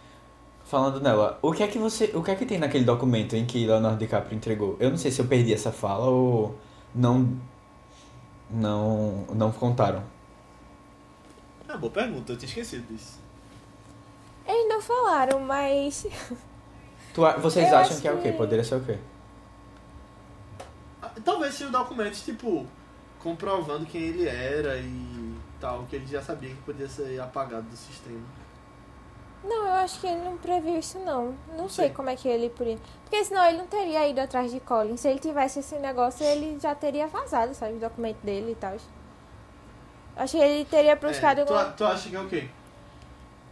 S1: Falando nela, o que é que você. O que é que tem naquele documento em que Leonardo DiCaprio entregou? Eu não sei se eu perdi essa fala ou não. Não. Não contaram.
S3: É, boa pergunta, eu tinha esquecido disso.
S2: Eles não falaram, mas. (laughs)
S1: Tu, vocês
S2: Eu
S1: acham que é o quê?
S2: que-
S1: Poderia ser o quê?
S3: talvez sejam documentos, tipo, comprovando quem ele era e tal, que ele já sabia que podia ser apagado do sistema.
S2: Não, eu acho que ele não previu isso, não. Não sei
S3: Sim.
S2: como é que ele podia. Porque senão ele não teria ido atrás de Colin. Se ele tivesse esse negócio, ele já teria vazado, sabe? O documento dele e tal. Acho que ele teria buscado
S3: É, tu,
S2: alguma...
S3: tu acha que é o quê?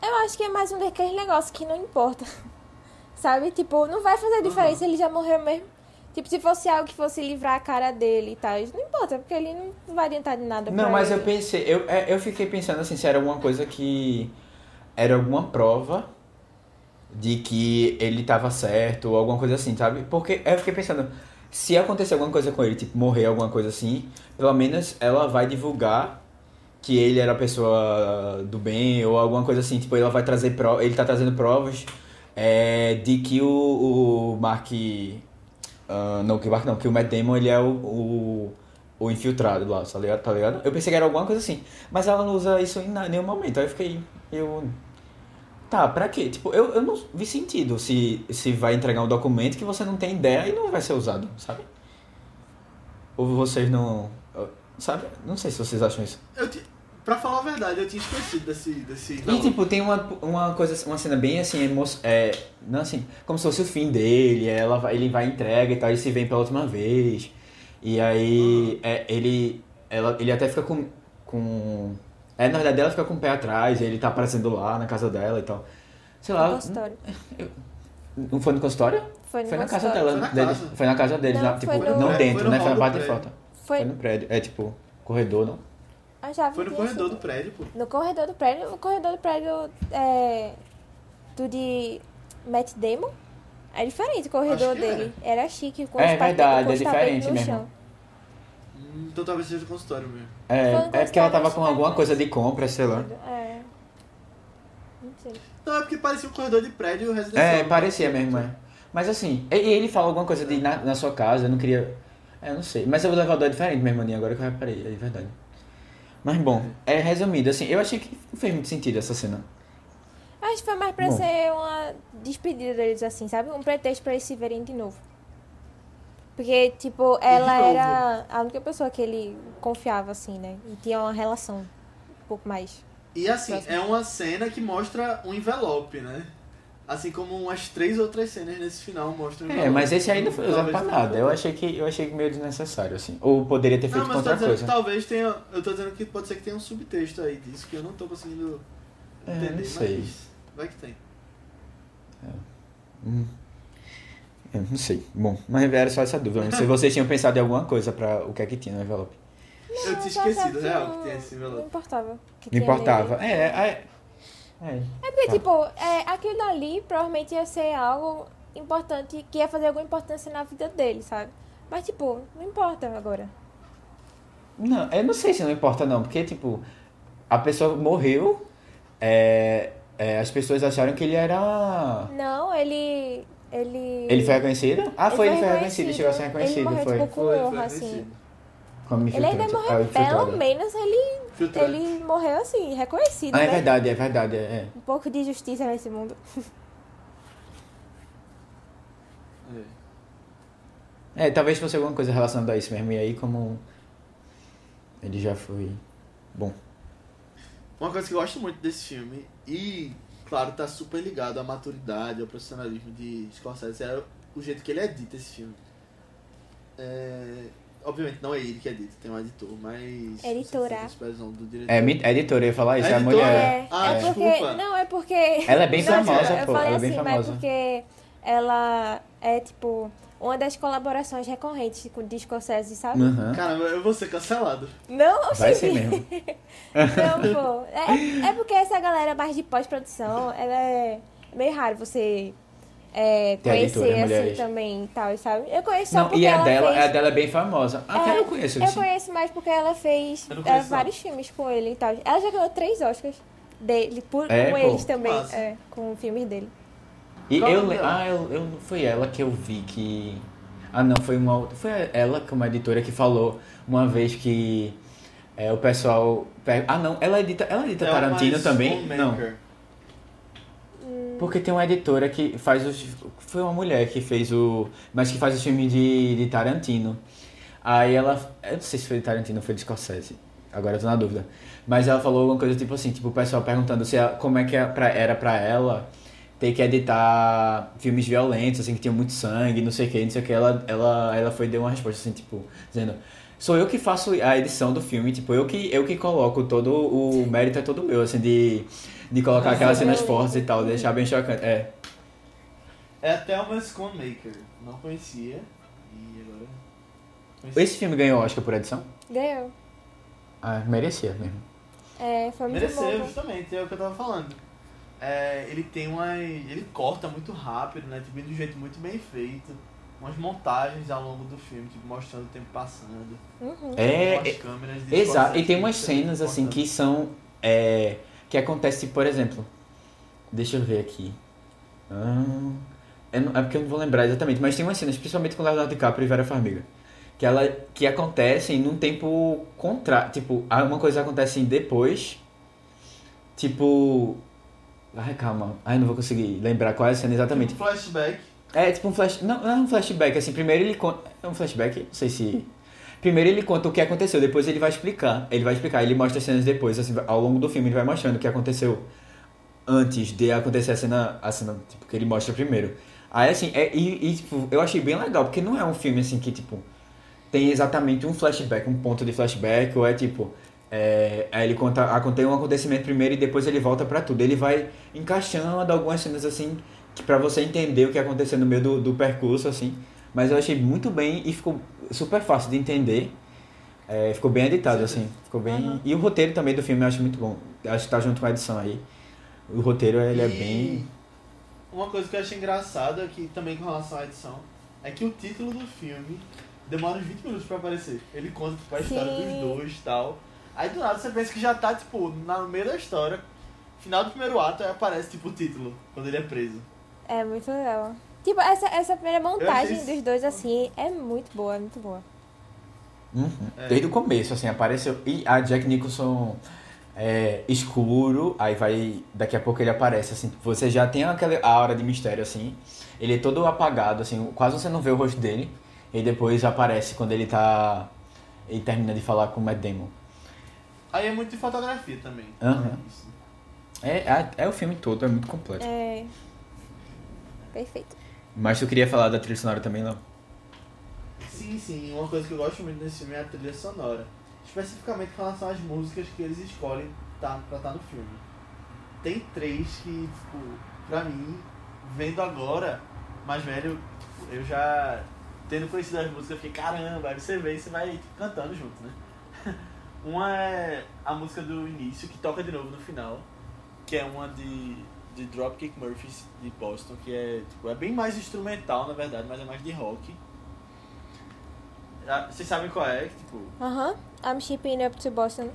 S2: Eu acho que é mais um daqueles negócios que não importa. (laughs) Sabe? Tipo, não vai fazer diferença, ele já morreu mesmo. Tipo, se fosse algo que fosse livrar a cara dele e tal. Não importa, porque ele não vai adiantar de nada
S1: Não, mas eu
S2: ele.
S1: pensei, eu, é, eu fiquei pensando assim, se era alguma coisa que. Era alguma prova de que ele tava certo ou alguma coisa assim, sabe? Porque eu fiquei pensando, se acontecer alguma coisa com ele, tipo, morrer alguma coisa assim, pelo menos ela vai divulgar que ele era a pessoa do bem ou alguma coisa assim. Tipo, ela vai trazer ele tá trazendo provas é, de que o, o Mark. ah, não, que o Mark não, que o Matt Damon ele é o, o, o infiltrado lá, tá ligado? tá ligado? Eu pensei que era alguma coisa assim. Mas ela não usa isso em nenhum momento. Aí eu fiquei. Eu. Tá, pra quê? Tipo, eu, eu não vi sentido se, se vai entregar um documento que você não tem ideia e não vai ser usado, sabe? Ou vocês não. Sabe? Não sei se vocês acham isso.
S3: Eu Pra falar a verdade, eu tinha esquecido desse. desse
S1: E tipo, tem uma, uma coisa, uma cena bem assim, emo é, não assim, como se fosse o fim dele, ela vai, ele vai entrega e tal, e se vem pela última vez. E aí é, ele, ela, ele até fica com, com. É, na verdade ela fica com o pé atrás, e ele tá aparecendo lá na casa dela e tal. Sei lá.
S2: Consultório.
S1: Não foi no consultório?
S2: Foi, no
S1: Foi na casa dela.
S3: Foi na
S1: deles.
S3: casa.
S1: Foi na casa deles,
S2: Não,
S1: lá, tipo,
S2: no-
S1: não
S3: Foi
S1: dentro,
S3: no
S1: né? Foi na parte de foto.
S2: Foi,
S1: Foi no prédio. É tipo, corredor, não?
S2: Ah, já
S3: Foi no corredor
S2: sido.
S3: do prédio, pô.
S2: No corredor do prédio. O corredor do prédio é. Do de Matt Damon. É diferente o corredor dele. Era chique, com
S1: É verdade, é diferente
S2: no
S1: mesmo.
S2: chão.
S3: Hum, Então talvez seja do consultório mesmo.
S1: É,
S2: no
S1: é porque ela tava com alguma coisa de compra, sei lá.
S2: É. Não sei.
S3: Não, é porque parecia um corredor de prédio residencial.
S1: É, parecia mesmo, é. Mas assim, ele fala alguma coisa de ir na, na sua casa, eu não queria. É, eu não sei. Mas o elevador é diferente mesmo, Aninha, agora que eu reparei, é verdade. Mas bom, é resumido, assim, eu achei que não fez muito sentido essa cena.
S2: Acho que foi mais pra
S1: Bom.
S2: ser uma despedida deles, assim, sabe? Um pretexto pra eles se verem de novo. Porque, tipo, ela era a única pessoa que ele confiava, assim, né? E tinha uma relação um pouco mais.
S3: E assim,
S2: Próximo.
S3: é uma cena que mostra um envelope, né? Assim como umas três outras cenas nesse final mostram
S1: É, mas esse aí não foi usado pra nada. Eu achei que eu achei meio desnecessário, assim. Ou poderia ter feito
S3: Não, mas eu tô
S1: outra
S3: dizendo
S1: coisa.
S3: que talvez tenha. Eu tô dizendo que pode ser que tenha um subtexto aí disso que eu não tô conseguindo
S1: É,
S3: entender,
S1: não sei.
S3: mas vai que tem.
S1: Hum. Eu não sei. Bom, mas era só essa dúvida. Se vocês tinham pensado em alguma coisa pra o que é que tinha no envelope.
S3: eu
S2: Não,
S3: tinha
S2: só
S3: esquecido, real,
S2: não-
S3: que tem esse
S2: Não
S3: envelope.
S2: importava. que
S1: Não
S2: tinha
S1: importava. É, é. É.
S2: É porque,
S1: Tá.
S2: tipo, é, aquilo dali provavelmente ia ser algo importante, que ia fazer alguma importância na vida dele, sabe? Mas, tipo, não importa agora.
S1: Não, eu não sei se não importa não, porque tipo, a pessoa morreu, é, é, as pessoas acharam que ele era.
S2: Não, ele. Ele.
S1: Ele foi reconhecido? Ah, foi, ele foi reconhecido, ele chegou a ser
S2: Ele
S1: reconhecido,
S2: morreu,
S1: foi.
S2: tipo, com
S3: Foi, foi
S2: honra, assim.
S3: reconhecido.
S1: Como
S2: Ele ainda morreu,
S1: Ah, infiltrado.
S2: pelo menos ele, Ele morreu assim, reconhecido,
S1: Ah, é
S2: né?
S1: verdade, é verdade, é.
S2: Um pouco de justiça nesse mundo.
S3: É.
S1: É, talvez fosse alguma coisa relacionada a isso mesmo, e aí como ele já foi bom.
S3: Uma coisa que eu gosto muito desse filme, e claro, tá super ligado à maturidade, ao profissionalismo de Scorsese, é o jeito que ele edita esse filme. É, obviamente não é ele que edita, tem um editor, mas.
S2: Editora.
S3: a supervisão do diretor.
S1: É, mi- é editora, eu ia falar isso, é a
S3: Editora?
S1: mulher.
S2: É,
S3: Ah,
S2: é porque.
S3: desculpa.
S2: Não, é porque.
S1: Ela é bem (laughs)
S2: Não,
S1: famosa,
S2: eu
S1: pô,
S2: falei
S1: ela é bem
S2: assim, mas
S1: famosa.
S2: é porque ela é, tipo, uma das colaborações recorrentes com de Scorsese, sabe?
S1: Aham.
S3: Caramba, eu vou ser cancelado.
S2: Não,
S1: Vai ser mesmo. (laughs)
S2: Não, pô. É, é porque essa galera mais de pós-produção, ela é meio raro você é, conhecer assim
S1: mulheres.
S2: também e tal, sabe? Eu conheço só
S1: Não,
S2: porque
S1: e a
S2: ela
S1: dela,
S2: fez...
S1: a dela é bem famosa. Até
S2: É,
S1: eu conheço
S2: Eu
S1: isso.
S2: conheço mais porque ela fez
S3: Eu não
S2: é, vários filmes com ele e tal. Ela já ganhou três Oscars dele, por,
S1: É,
S2: com
S1: pô.
S2: eles também, é, com filmes dele.
S1: E
S3: Qual
S1: eu,
S3: dela?
S1: ah, eu, eu, foi ela que eu vi que. Ah, não, foi uma outra. Foi ela, que é uma editora, que falou uma vez que é, o pessoal. Ah, não, ela edita, ela edita
S3: É
S1: Tarantino também? Não. Porque tem uma editora que faz os. Foi uma mulher que fez o. Mas que faz os filmes de, de Tarantino. Aí ela. Eu não sei se foi de Tarantino ou foi de Scorsese. Agora eu tô na dúvida. Mas ela falou alguma coisa tipo assim, tipo, o pessoal perguntando se ela- como é que é era pra ela ter que editar filmes violentos, assim, que tinham muito sangue, não sei o que, não sei o que. Ela, ela, ela foi deu uma resposta assim, tipo, dizendo. Sou eu que faço a edição do filme, tipo, eu que, eu que coloco todo o mérito é todo meu, assim, de, de colocar aquelas cenas fortes e tal, deixar bem chocante. É.
S3: É até uma Maker. Não conhecia. E agora. conheci.
S1: Esse filme ganhou Oscar por edição?
S2: Ganhou.
S1: Ah, merecia mesmo.
S2: É, foi muito
S3: Mereceu,
S2: bom.
S3: justamente, é o que eu tava falando. É, ele tem uma. Ele corta muito rápido, né? Tipo, de um jeito muito bem feito. Umas montagens ao longo do filme, tipo, mostrando o tempo passando.
S2: Uhum.
S1: É, é-
S3: câmeras de
S1: exato. E tem umas cenas assim que são. É, que acontece, por exemplo. Deixa eu ver aqui. Não- é porque eu não vou lembrar exatamente, mas tem umas cenas, principalmente com Leonardo DiCaprio e Vera Farmiga. Que, ela, que acontecem num tempo contra. Tipo, ah, uma coisa acontece depois. Tipo. Ai, calma. Ai, não vou conseguir lembrar qual é a cena exatamente.
S3: Tipo, flashback.
S1: É tipo um flash. Não, não é um flashback, assim, primeiro ele conta. É um flashback? Não sei se. Primeiro ele conta o que aconteceu, depois ele vai explicar. Ele vai explicar, ele mostra as cenas depois, assim, ao longo do filme ele vai mostrando o que aconteceu antes de acontecer a cena, a cena tipo, que ele mostra primeiro. Aí assim, é, e, e, tipo, eu achei bem legal, porque não é um filme assim que, tipo, tem exatamente um flashback, um ponto de flashback, ou é tipo. É, aí ele conta, acontece um acontecimento primeiro e depois ele volta pra tudo. Ele vai encaixando algumas cenas assim que para você entender o que aconteceu no meio do, do percurso, assim. Mas eu achei muito bem e ficou super fácil de entender. É, ficou bem editado, assim. Ficou bem.
S2: Uhum.
S1: E o roteiro também do filme eu acho muito bom. Acho que tá junto com a edição aí. O roteiro, ele é
S3: E
S1: bem.
S3: Uma coisa que eu achei engraçada, que também com relação à edição, é que o título do filme demora uns 20 minutos pra aparecer. Ele conta tipo, a história
S2: Sim.
S3: dos dois e tal. Aí do nada você pensa que já tá, tipo, no meio da história. Final do primeiro ato aí aparece, tipo, o título, quando ele é preso.
S2: É muito legal. Tipo, essa, essa primeira montagem
S3: achei
S2: dos dois, assim, é muito boa, é muito boa.
S1: Uhum.
S3: É.
S1: Desde o começo, assim, apareceu. E a Jack Nicholson é escuro, aí vai. Daqui a pouco ele aparece, assim. Você já tem aquela aura de mistério, assim. Ele é todo apagado, assim, quase você não vê o rosto dele. E depois aparece quando ele tá. Ele termina de falar com o Matt Damon.
S3: Aí é muito de fotografia também.
S1: Aham.
S3: Isso.
S1: É, é, é o filme todo, é muito completo.
S2: É. Perfeito.
S1: Mas tu queria falar da trilha sonora também, não?
S3: Sim, sim. Uma coisa que eu gosto muito desse filme é a trilha sonora. Especificamente com relação às músicas que eles escolhem tá, pra estar no filme. Tem três que, tipo, pra mim, vendo agora, mais velho, tipo, eu já tendo conhecido as músicas, eu fiquei, caramba, aí você vê e você vai cantando junto, né? (laughs) Uma é a música do início, que toca de novo no final, que é uma de, de Dropkick Murphys de Boston, que é, tipo, é bem mais instrumental, na verdade, mas é mais de rock. Ah, Vocês sabem qual é? Tipo,
S2: Aham. I'm shipping up to Boston.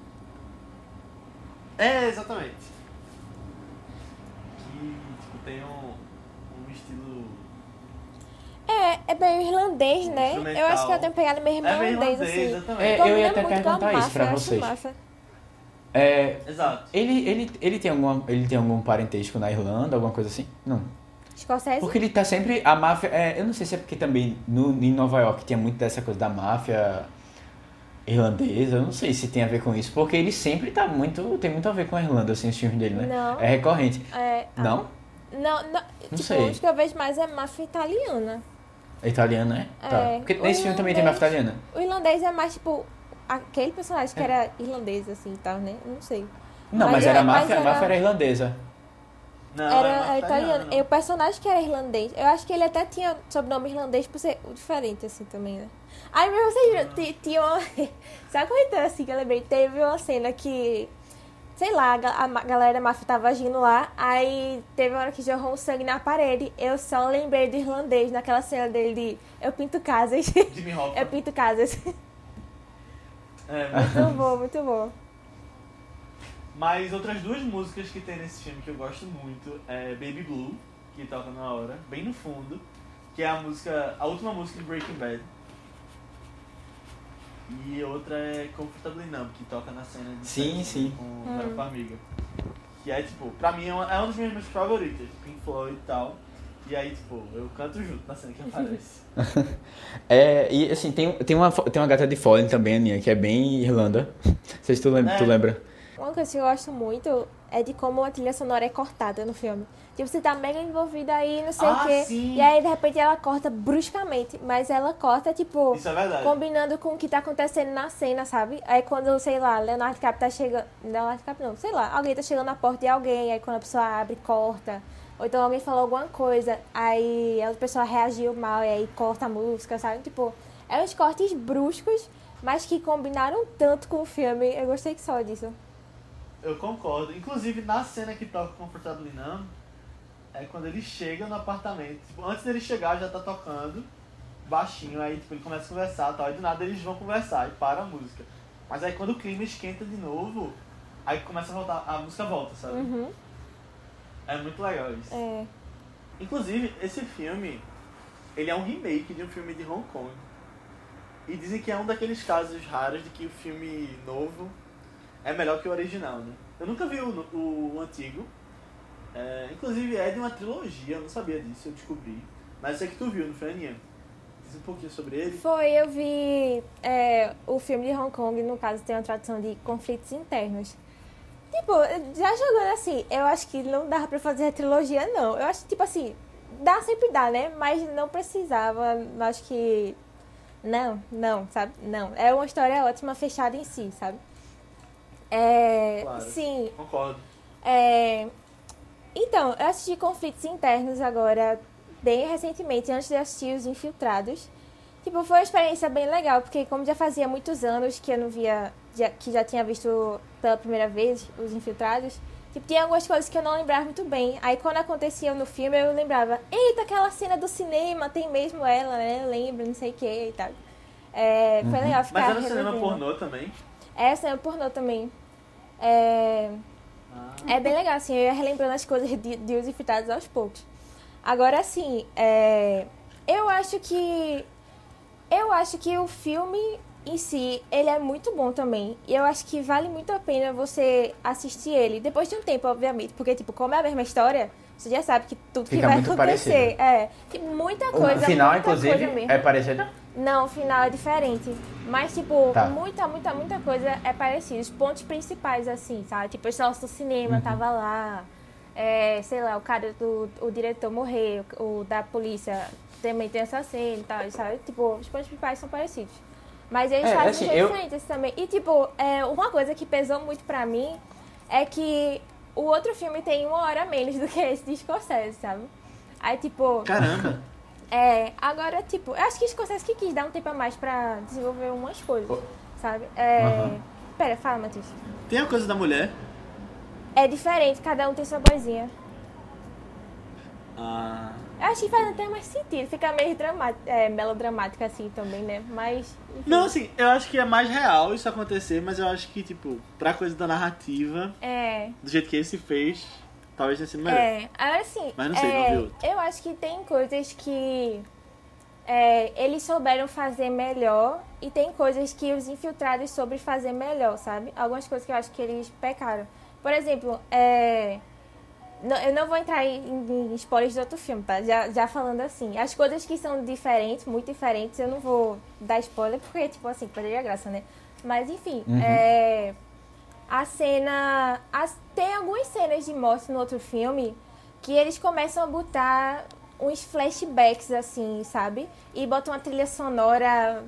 S3: É, exatamente. Que, tipo, tem um, um estilo...
S2: É, é bem irlandês, né? Eu acho que eu tenho pegado meio
S3: É
S2: irlandês,
S3: irlandês,
S2: assim.
S3: exatamente.
S1: É, eu ia até perguntar isso
S2: massa,
S1: pra
S2: eu acho
S1: vocês.
S2: massa.
S1: É,
S3: Exato.
S1: ele, ele, ele, tem alguma, ele tem algum parentesco na Irlanda, alguma coisa assim? Não.
S2: Scorsese?
S1: Porque ele tá sempre. A máfia. É, eu não sei se é porque também no, em Nova York tinha muito dessa coisa da máfia irlandesa. Eu não sei se tem a ver com isso. Porque ele sempre tá muito. Tem muito a ver com a Irlanda, assim, os filmes dele, né?
S2: Não.
S1: É recorrente.
S2: É, ah,
S1: Não?
S2: Não, não. tipo,
S1: sei.
S2: os que eu vejo mais é máfia italiana.
S1: É italiano, né?
S2: É,
S1: Tá. Porque nesse filme também tem máfia
S2: irlandês-
S1: italiana.
S2: O irlandês é mais, tipo, aquele personagem
S1: É.
S2: que era irlandês, assim, e tal, né? Eu Não sei.
S1: Não,
S2: Mas
S1: mas,
S2: é-
S1: era
S2: mas
S1: máfia, a
S2: era-
S1: máfia era irlandesa.
S3: Não,
S2: era
S3: é mais
S2: italiano. E o personagem que era irlandês, eu acho que ele até tinha sobrenome irlandês por ser diferente, assim, também, né? Aí, mas vocês viram, ti- tinha uma... (laughs) Sabe comentando assim que eu lembrei? Teve uma cena que... Sei lá, a a galera da máfia tava agindo lá, aí teve uma hora que jorrou um sangue na parede. Eu só lembrei do irlandês, naquela cena dele de Eu pinto casas.
S3: Jimmy Hoffa. (laughs)
S2: eu pinto casas.
S3: É,
S2: Muito bom, muito bom.
S3: Mas outras duas músicas que tem nesse filme que eu gosto muito é Baby Blue, que toca na hora, bem no fundo, que é a música, a última música de Breaking Bad. E outra é Comfortably Numb, que toca na cena de
S1: Sim, sim.
S3: com
S2: Hum.
S3: Vera Farmiga. Que é tipo, pra mim é uma, é uma das minhas favoritas, Pink Floyd e tal. E aí, tipo, eu canto junto na cena que aparece. (laughs)
S1: É, e assim, tem, tem, uma, tem uma gata de Fallen também, Aninha, que é bem Irlanda. (laughs) Não sei se tu lembra.
S3: É.
S1: Tu lembra.
S2: Uma coisa que eu gosto muito é de como a trilha sonora é cortada no filme. Tipo, você tá mega envolvida aí, não sei
S3: Ah,
S2: o quê.
S3: sim.
S2: E aí, de repente, ela corta bruscamente. Mas ela corta, tipo,
S3: Isso é verdade.
S2: combinando com o que tá acontecendo na cena, sabe? Aí quando, sei lá, Leonardo DiCaprio tá chegando. Leonardo DiCaprio não, sei lá, alguém tá chegando na porta de alguém, aí quando a pessoa abre, corta. Ou então alguém falou alguma coisa, aí a pessoa reagiu mal e aí corta a música, sabe? Tipo, é uns cortes bruscos, mas que combinaram tanto com o filme. Eu gostei que só disso.
S3: Eu concordo. Inclusive, na cena que toca Comfortably Numb, é quando ele chega no apartamento. Tipo, antes dele chegar, já tá tocando baixinho. Aí, tipo, ele começa a conversar e tal. E do nada eles vão conversar e para a música. Mas aí, quando o clima esquenta de novo, aí começa a voltar, a música volta, sabe?
S2: Uhum.
S3: É muito legal isso.
S2: É.
S3: Inclusive, esse filme, ele é um remake de um filme de Hong Kong. E dizem que é um daqueles casos raros de que o filme novo é melhor que o original, né? Eu nunca vi o, o, o antigo. É, inclusive é de uma trilogia, eu não sabia disso, eu descobri. Mas sei que tu viu, não foi, Aninha? Diz um pouquinho sobre ele.
S2: Foi, eu vi é, o filme de Hong Kong, no caso tem uma tradução de conflitos internos. Tipo, já jogando assim, eu acho que não dava pra fazer a trilogia, não. Eu acho, tipo assim, dá sempre dá, né? Mas não precisava, acho que... Não, não, sabe? Não. É uma história ótima, fechada em si, sabe? É...
S3: Claro.
S2: Sim,
S3: Concordo.
S2: é... Então, eu assisti Conflitos Internos agora, bem recentemente, antes de assistir Os Infiltrados. Tipo, foi uma experiência bem legal, porque como já fazia muitos anos que eu não via, já- que já tinha visto pela primeira vez Os Infiltrados, tipo, tinha algumas coisas que eu não lembrava muito bem. Aí quando acontecia no filme, eu lembrava, eita, aquela cena do cinema, tem mesmo ela, né? Lembro, não sei o que e tal. É, foi legal ficar
S3: Mas era no cinema pornô também.
S2: É, cinema pornô também. É...
S3: Ah.
S2: É bem legal, assim, eu ia relembrando as coisas de, de Os Infiltrados aos poucos. Agora, assim, é, eu acho que... Eu acho que o filme em si, ele é muito bom também. E eu acho que vale muito a pena você assistir ele. Depois de um tempo, obviamente. Porque, tipo, como é a mesma história, você já sabe que tudo que
S1: Fica
S2: vai
S1: muito
S2: acontecer. É, tem muita coisa,
S1: o final,
S2: muita
S1: inclusive,
S2: coisa mesmo.
S1: é parecido.
S2: Não, o final é diferente. Mas, tipo,
S1: Tá.
S2: muita, muita, muita coisa é parecida. Os pontos principais, assim, sabe? Tipo, esse nosso cinema tava lá. É, sei lá, o cara do o diretor morreu, o da polícia também tem essa cena e tal, sabe? Tipo, os pontos principais são parecidos. Mas eles
S1: É,
S2: fazem
S1: assim,
S2: um
S1: eu-
S2: diferente esse também. E, tipo, é, uma coisa que pesou muito pra mim é que o outro filme tem uma hora a menos do que esse de Scorsese, sabe? Aí, tipo...
S3: Caramba!
S2: É, agora, tipo, eu acho que Scorsese que quis dar um tempo a mais pra desenvolver umas coisas, sabe? É...
S1: Aham.
S2: Pera, fala, Matheus.
S3: Tem a coisa da mulher.
S2: É diferente, cada um tem sua vozinha.
S3: Ah,
S2: Eu acho que faz até mais sentido, fica meio é, melodramática assim também, né? Mas. enfim.
S3: Não, assim, eu acho que é mais real isso acontecer, mas eu acho que, tipo, pra coisa da narrativa,
S2: É.
S3: do jeito que esse fez, talvez tenha sido melhor.
S2: É, assim,
S3: Mas não sei,
S2: é,
S3: não vi outro.
S2: eu acho que tem coisas que é, eles souberam fazer melhor e tem coisas que os infiltrados soube fazer melhor, sabe? Algumas coisas que eu acho que eles pecaram. Por exemplo, é, não- eu não vou entrar em, em spoilers de outro filme, tá? Já, já falando assim. As coisas que são diferentes, muito diferentes, eu não vou dar spoiler porque, tipo assim, perderia a graça, né? Mas enfim,
S1: Uhum.
S2: é, a cena. as- tem algumas cenas de morte no outro filme que eles começam a botar uns flashbacks, assim, sabe? E botam uma trilha sonora,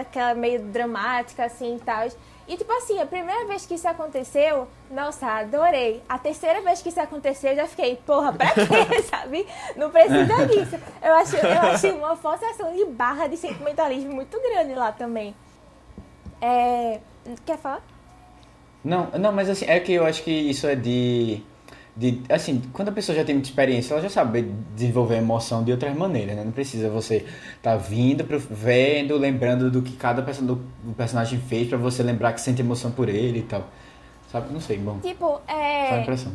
S2: aquela meio dramática, assim e tal. E tipo assim, a primeira vez que isso aconteceu, nossa, adorei. A terceira vez que isso aconteceu, eu já fiquei, porra, pra quê, (laughs) sabe? Não precisa disso. Eu acho, eu acho uma forçação de barra de sentimentalismo muito grande lá também. É. Quer falar?
S1: Não, não, mas assim, é que eu acho que isso é de, de. Assim, quando a pessoa já tem muita experiência, ela já sabe desenvolver emoção de outras maneiras, né? Não precisa você tá vindo, vendo, lembrando do que cada person- do, personagem fez pra você lembrar que sente emoção por ele e tal. Sabe? Não sei, bom.
S2: Tipo,
S1: Só a
S2: é.
S1: impressão.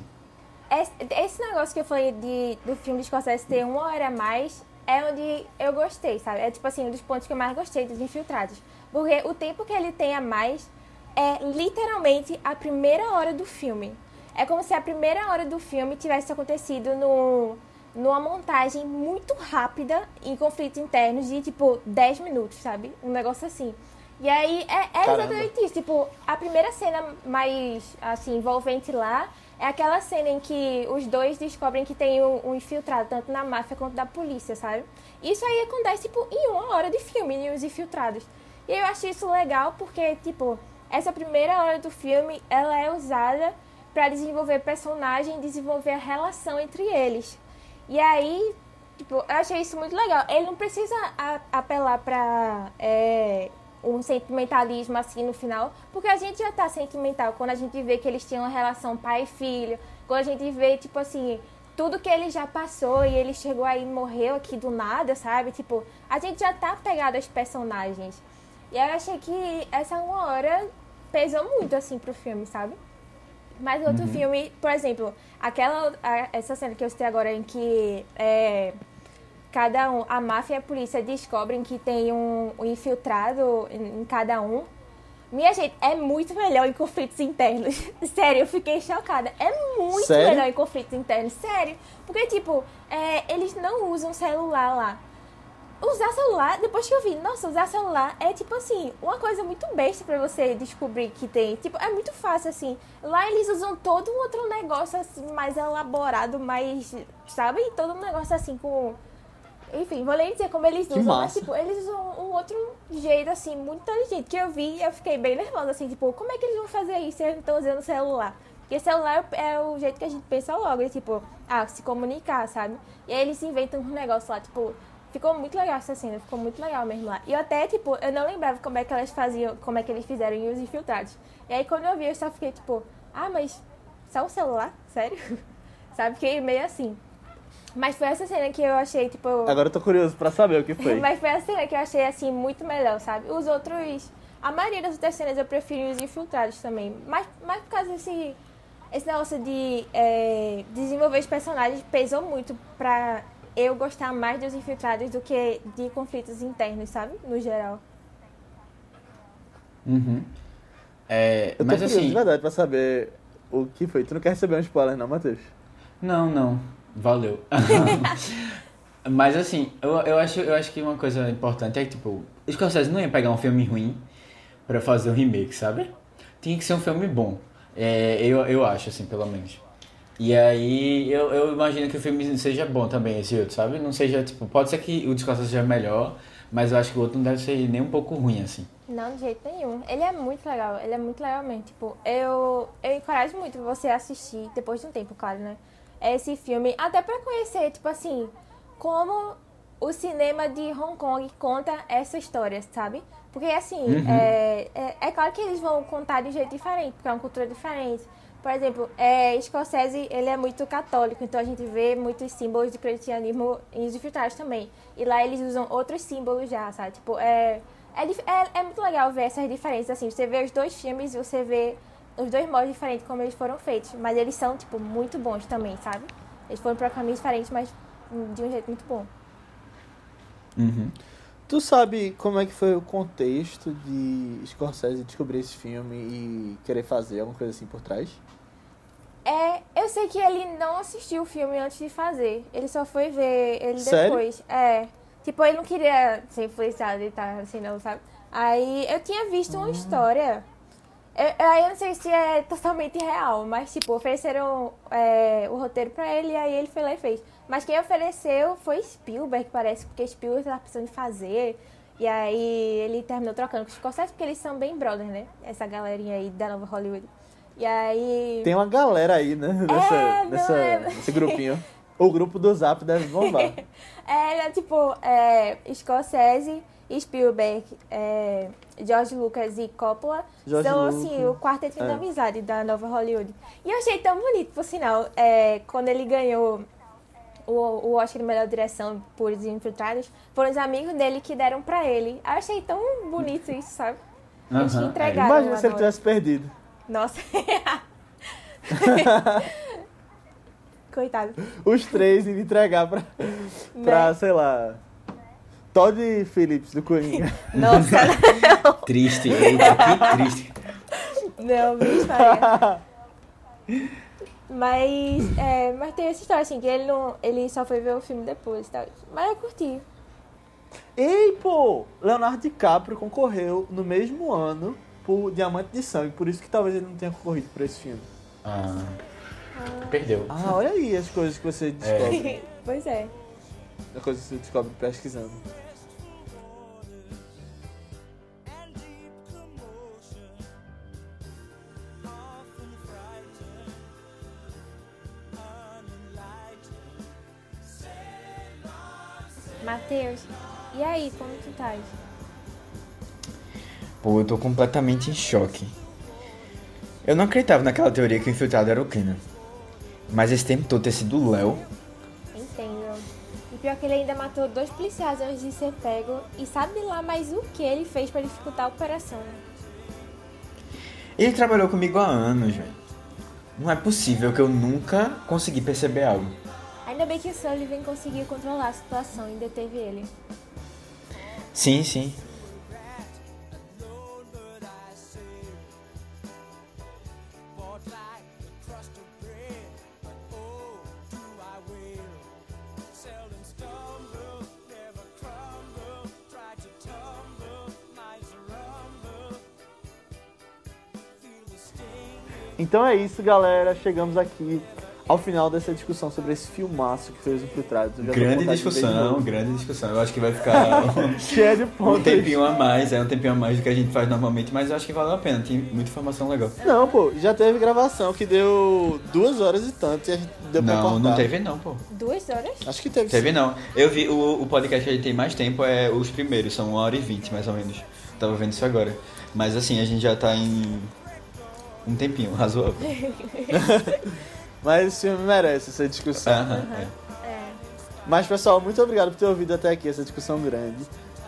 S2: Esse, esse negócio que eu falei de, do filme de Scorsese ter uma hora a mais é onde eu gostei, sabe? É tipo assim, um dos pontos que eu mais gostei dos Infiltrados. Porque o tempo que ele tem a mais é literalmente a primeira hora do filme. É como se a primeira hora do filme tivesse acontecido no, numa montagem muito rápida em conflitos internos de tipo 10 minutos, sabe? Um negócio assim. E aí é, é exatamente isso. Tipo, a primeira cena mais assim, envolvente lá é aquela cena em que os dois descobrem que tem um, um infiltrado, tanto na máfia quanto da polícia, sabe? Isso aí acontece, tipo, em uma hora de filme, né, os infiltrados. E eu acho isso legal porque, tipo, essa primeira hora do filme, ela é usada pra desenvolver personagem, desenvolver a relação entre eles. E aí, tipo, eu achei isso muito legal. Ele não precisa apelar pra é, um sentimentalismo assim no final, porque a gente já tá sentimental quando a gente vê que eles tinham uma relação pai e filho, quando a gente vê, tipo assim, tudo que ele já passou e ele chegou aí e morreu aqui do nada, sabe? Tipo, a gente já tá apegado aos personagens. E eu achei que essa uma hora pesou muito, assim, pro filme, sabe? Mas outro filme, por exemplo, aquela a- essa cena que eu citei agora em que é, cada um, a máfia e a polícia descobrem que tem um, um infiltrado em, em cada um. Minha gente, é muito melhor em conflitos internos. (laughs) Sério, eu fiquei chocada. É muito
S3: Sério?
S2: melhor em conflitos internos, sério. Porque, tipo, é, eles não usam celular lá. Usar celular, depois que eu vi, nossa, usar celular é tipo assim, uma coisa muito besta pra você descobrir que tem. Tipo, é muito fácil assim. Lá eles usam todo um outro negócio assim, mais elaborado, mais. Sabe? Todo um negócio assim com. Enfim, vou nem dizer como eles
S3: Que
S2: usam, mas tipo, eles usam um outro jeito assim, muito inteligente. Que eu vi e eu fiquei bem nervosa, assim, tipo, como é que eles vão fazer isso se eles não estão usando celular? Porque celular é o jeito que a gente pensa logo, é tipo, ah, se comunicar, sabe? E aí eles inventam um negócio lá, tipo, ficou muito legal essa cena, ficou muito legal mesmo lá. E eu até, tipo, eu não lembrava como é que elas faziam, como é que eles fizeram os infiltrados. E aí quando eu vi, eu só fiquei tipo, ah, mas só o celular? Sério? (laughs) sabe? Fiquei meio assim. Mas foi essa cena que eu achei, tipo.
S3: Agora eu tô curioso pra saber o que foi. (laughs)
S2: Mas foi a cena que eu achei assim muito melhor, sabe? Os outros. A maioria das outras cenas eu prefiro os infiltrados também. Mas, mas por causa desse. Esse negócio de é, desenvolver os personagens pesou muito pra eu gostar mais dos infiltrados do que de conflitos internos, sabe? No geral.
S1: Uhum. É,
S3: Eu tô
S1: mas
S3: curioso
S1: assim,
S3: de verdade pra saber o que foi. Tu não quer receber um spoiler, não, Matheus?
S1: Não, não. Valeu. (laughs) Mas assim, eu, eu, acho, eu acho que uma coisa importante é que, tipo, o Scorsese não ia pegar um filme ruim pra fazer um remake, sabe? Tinha que ser um filme bom. É, eu, eu acho, assim, pelo menos. E aí, eu, eu imagino que o filme seja bom também, esse outro, sabe? Não seja, tipo, pode ser que o Scorsese seja melhor, mas eu acho que o outro não deve ser nem um pouco ruim, assim.
S2: Não, de jeito nenhum. Ele é muito legal, ele é muito legal mesmo. Tipo, eu, eu encorajo muito você assistir, depois de um tempo, claro, né? Esse filme, até pra conhecer, tipo assim, como o cinema de Hong Kong conta essa história, sabe? Porque, assim,
S1: Uhum.
S2: é, é, é claro que eles vão contar de um jeito diferente, porque é uma cultura diferente. Por exemplo, é, ele é muito católico, então a gente vê muitos símbolos de cristianismo Infiltrados também. E lá eles usam outros símbolos já, sabe? Tipo, é, é, é, é muito legal ver essas diferenças, assim. Você vê os dois filmes e você vê os dois modos diferentes como eles foram feitos. Mas eles são, tipo, muito bons também, sabe? Eles foram pra caminhos diferentes, mas de um jeito muito bom.
S1: Uhum.
S3: Tu sabe como é que foi o contexto de Scorsese descobrir esse filme e querer fazer alguma coisa assim por trás?
S2: É, eu sei que ele não assistiu o filme antes de fazer. Ele só foi ver ele
S3: Sério?
S2: depois. É. Tipo, ele não queria ser influenciado e tal, assim, não, sabe? Aí eu tinha visto uma história. Eu, aí eu não sei se é (laughs) totalmente real, mas tipo, ofereceram é, o roteiro pra ele e aí ele foi lá e fez. Mas quem ofereceu foi Spielberg, parece, porque Spielberg tava precisando de fazer. E aí ele terminou trocando com os Scorsese, porque eles são bem brothers, né? Essa galerinha aí da nova Hollywood. E aí.
S3: Tem uma galera aí, né? Nessa,
S2: É,
S3: nessa,
S2: é?
S3: nesse grupinho. O grupo do Zap deve bombar. (laughs)
S2: É, era tipo, é, Scorsese, Spielberg, é, George Lucas e Coppola
S3: George
S2: são,
S3: Lucas.
S2: assim, o quarteto
S3: É.
S2: da amizade da nova Hollywood. E eu achei tão bonito, por sinal, é, quando ele ganhou o, o Oscar de melhor direção por Os Infiltrados, foram os amigos dele que deram pra ele. Eu achei tão bonito isso, sabe? Eles
S1: é.
S2: entregaram.
S3: Imagina se ele tivesse perdido.
S2: Nossa. (laughs) Coitado.
S3: Os três iam entregar pra, pra
S2: Né?
S3: sei lá. Todd Phillips do Coringa. (laughs)
S2: Nossa, (laughs)
S1: Triste, eita, que triste.
S2: não, bicho. Mas, é, mas tem essa história, assim, que ele, não, ele só foi ver o filme depois e tal. Mas eu curti.
S3: Ei, pô! Leonardo DiCaprio concorreu no mesmo ano por Diamante de Sangue, por isso que talvez ele não tenha concorrido por esse filme.
S1: Ah, perdeu.
S3: Ah, olha aí as coisas que você descobre. (laughs)
S2: pois é.
S3: As coisas que você descobre pesquisando.
S2: Matheus, e aí, como tu tá?
S1: Pô, eu tô completamente em choque. Eu não acreditava naquela teoria que o infiltrado era o Kenan. Mas esse tempo todo ter sido o Léo.
S2: Entendo. E pior que ele ainda matou dois policiais antes de ser pego. E sabe lá mais o que ele fez pra dificultar a operação.
S1: Ele trabalhou comigo há anos, velho. Não é possível que eu nunca consegui perceber algo.
S2: Ainda bem que o Sullivan conseguiu controlar a situação e deteve ele.
S1: Sim, sim.
S3: Então é isso, galera. Chegamos aqui ao final dessa discussão sobre esse filmaço que fez o Infiltrados.
S1: Grande discussão, grande discussão. Eu acho que vai ficar (laughs)
S3: Cheio de
S1: um
S3: pontos.
S1: tempinho a mais, é um tempinho a mais do que a gente faz normalmente, mas eu acho que valeu a pena, tem muita informação legal.
S3: Não, pô, já teve gravação que deu duas horas e tanto e a gente deu pra
S1: Não,
S3: cortar.
S1: não teve não, pô.
S2: Duas horas?
S3: Acho que teve.
S1: Teve
S3: sim.
S1: não. Eu vi, o, o podcast que a gente tem mais tempo é os primeiros, são 1 hora e 20 mais ou menos. Tava vendo isso agora. Mas assim, a gente já tá em um tempinho razoável. (laughs)
S3: Mas esse filme merece essa discussão.
S1: Aham, é.
S2: É.
S3: Mas, pessoal, muito obrigado por ter ouvido até aqui essa discussão grande.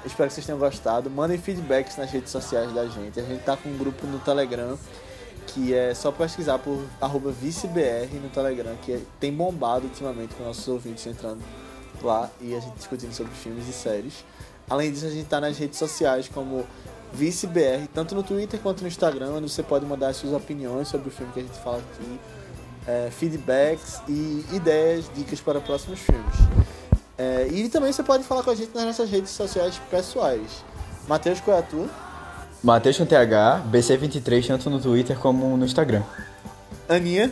S3: Espero que vocês tenham gostado. Mandem feedbacks nas redes sociais da gente. A gente tá com um grupo no Telegram que é só pesquisar por arroba vicebr no Telegram, que é- tem bombado ultimamente com nossos ouvintes entrando lá e a gente discutindo sobre filmes e séries. Além disso, a gente tá nas redes sociais como vicebr, tanto no Twitter quanto no Instagram, onde você pode mandar as suas opiniões sobre o filme que a gente fala aqui é, feedbacks e ideias, dicas para próximos filmes. É, e também você pode falar com a gente nas nossas redes sociais pessoais. Matheus, qual é a tua?
S1: Matheus com TH, BC23, tanto no Twitter como no Instagram.
S3: Aninha.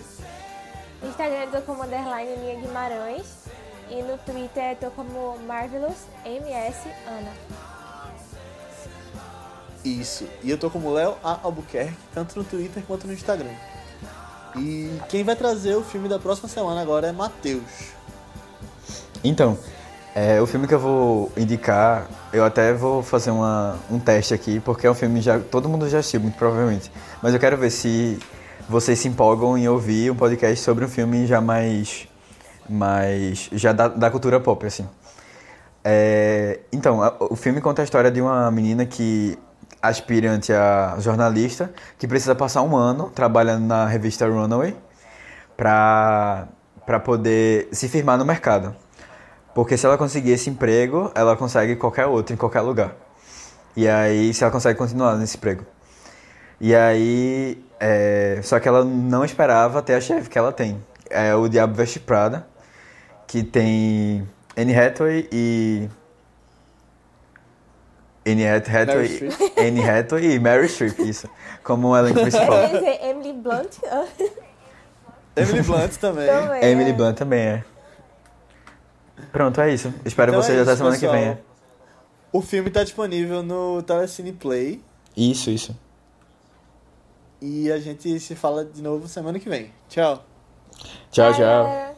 S2: No Instagram eu tô como underline Aninha Guimarães. E no Twitter eu tô como Marvelous MS Ana.
S3: Isso. E eu tô como Léo A. Albuquerque, tanto no Twitter quanto no Instagram. E quem vai trazer o filme da próxima semana agora é Matheus.
S1: Então, é, o filme que eu vou indicar, eu até vou fazer uma, um teste aqui, porque é um filme já todo mundo já assistiu, muito provavelmente. Mas eu quero ver se vocês se empolgam em ouvir um podcast sobre um filme já mais, mais já da, da cultura pop, assim. É, então, o filme conta a história de uma menina que aspirante a jornalista, que precisa passar um ano trabalhando na revista Runaway para poder se firmar no mercado. Porque se ela conseguir esse emprego, ela consegue qualquer outro em qualquer lugar. E aí, se ela consegue continuar nesse emprego. E aí, é, só que ela não esperava ter a chefe que ela tem. É o Diabo Veste Prada, que tem Anne Hathaway e... Anne Hathaway. Anne Hathaway e Mary Streep, isso. Como elenco principal.
S2: ia dizer Emily Blunt. (laughs)
S3: Emily Blunt também.
S2: Também.
S1: Emily
S2: é.
S1: Blunt também é. Pronto, é isso. Espero
S3: Então
S1: vocês
S3: é
S1: até
S3: isso,
S1: semana que
S3: pessoal.
S1: vem. é.
S3: O filme tá disponível no Telecine Play.
S1: Isso, isso.
S3: E a gente se fala de novo semana que vem. Tchau.
S1: Tchau,
S2: Bye,
S1: tchau.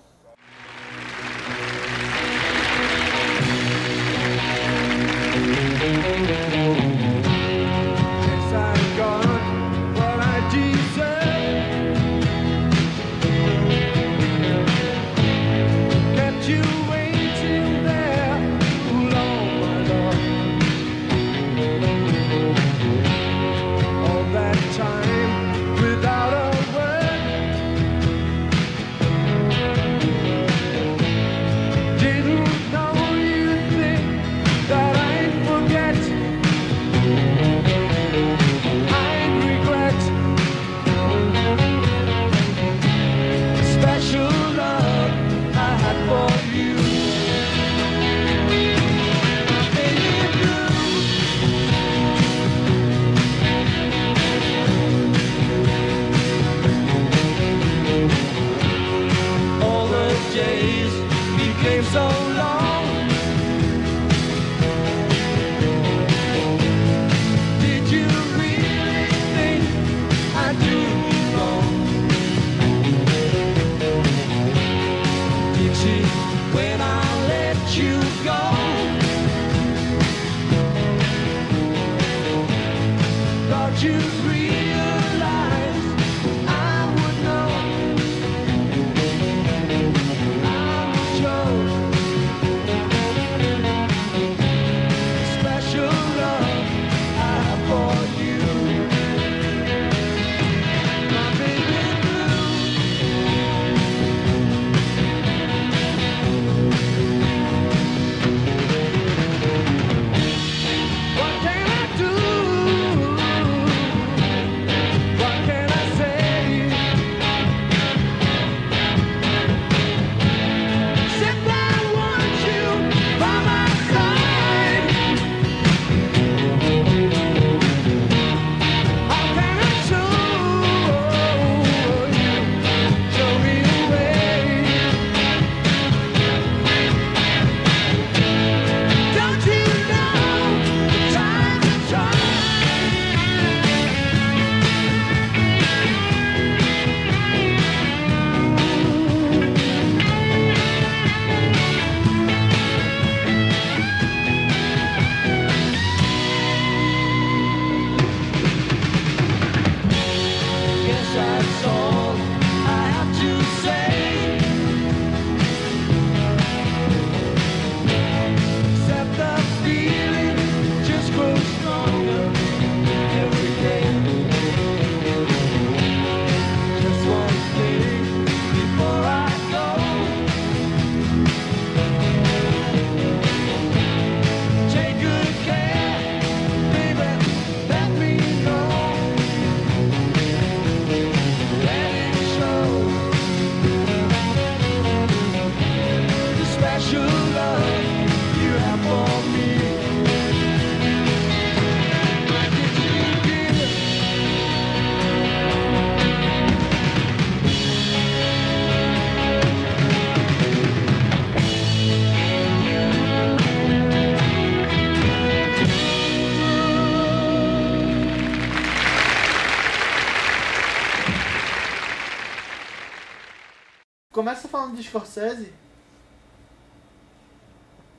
S3: Começa falando de Scorsese,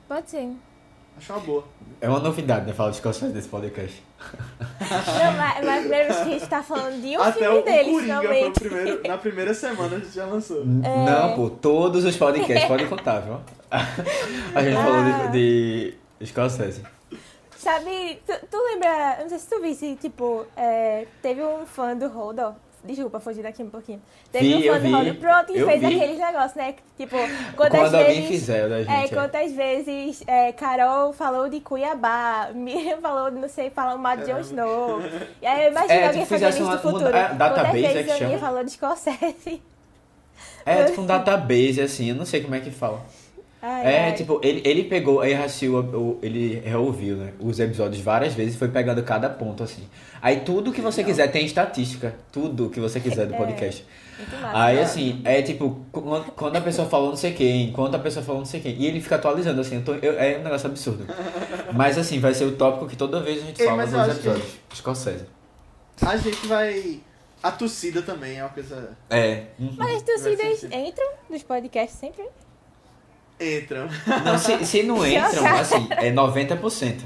S2: Pode ser.
S3: acho uma boa.
S1: É uma novidade, né? Falar de Scorsese desse podcast. (laughs)
S2: Não, mas, mas primeiro que a gente tá falando de um
S3: Até
S2: filme
S3: o
S2: deles,
S3: Coringa foi o
S2: realmente.
S3: primeiro, na primeira semana a gente já lançou.
S2: É.
S1: Não, pô, todos os podcasts, pode contar, viu? A gente falou
S2: Ah.
S1: de, de Scorsese.
S2: Sabe, tu, tu lembra, não sei se tu visse, tipo, é, teve um fã do Holdo, desculpa, fugir daqui um pouquinho. Teve
S1: Vi,
S2: um fã do Holdo, pronto, e fez
S1: vi.
S2: aqueles negócios, né? Tipo, quantas
S1: Quando alguém
S2: vezes...
S1: fizer da gente.
S2: É,
S1: é.
S2: quantas vezes é, Carol falou de Cuiabá, (laughs) Miriam falou de, não sei, falou mal de Jon Snow. E aí eu imagino
S1: É,
S2: alguém
S1: tipo,
S2: fazendo isso no futuro.
S1: é, database,
S2: quantas
S1: é
S2: vezes
S1: que
S2: alguém
S1: chama?
S2: falou de Scorsese.
S1: É tipo um (laughs) database, assim, eu não sei como é que fala.
S2: Ai,
S1: É,
S2: ai.
S1: tipo, ele, ele pegou, aí assistiu, o- ele reouviu, né, os episódios várias vezes e foi pegando cada ponto, assim. Aí tudo que você quiser tem estatística, tudo que você quiser do
S2: É.
S1: podcast.
S2: Massa.
S1: Aí, assim, é tipo, quando a pessoa falou não sei quem, quando a pessoa falou não sei quem, e ele fica atualizando, assim, tô- eu- é um negócio absurdo. Mas, assim, vai ser o tópico que toda vez a gente
S3: Ei,
S1: fala nos
S3: acho que-
S1: episódios. Scorsese.
S3: A gente vai. A torcida também é uma coisa.
S1: É. uhum.
S2: Mas as torcidas entram nos podcasts sempre?
S3: Entra.
S1: Não, se, se não (laughs) entram, assim, é 90%.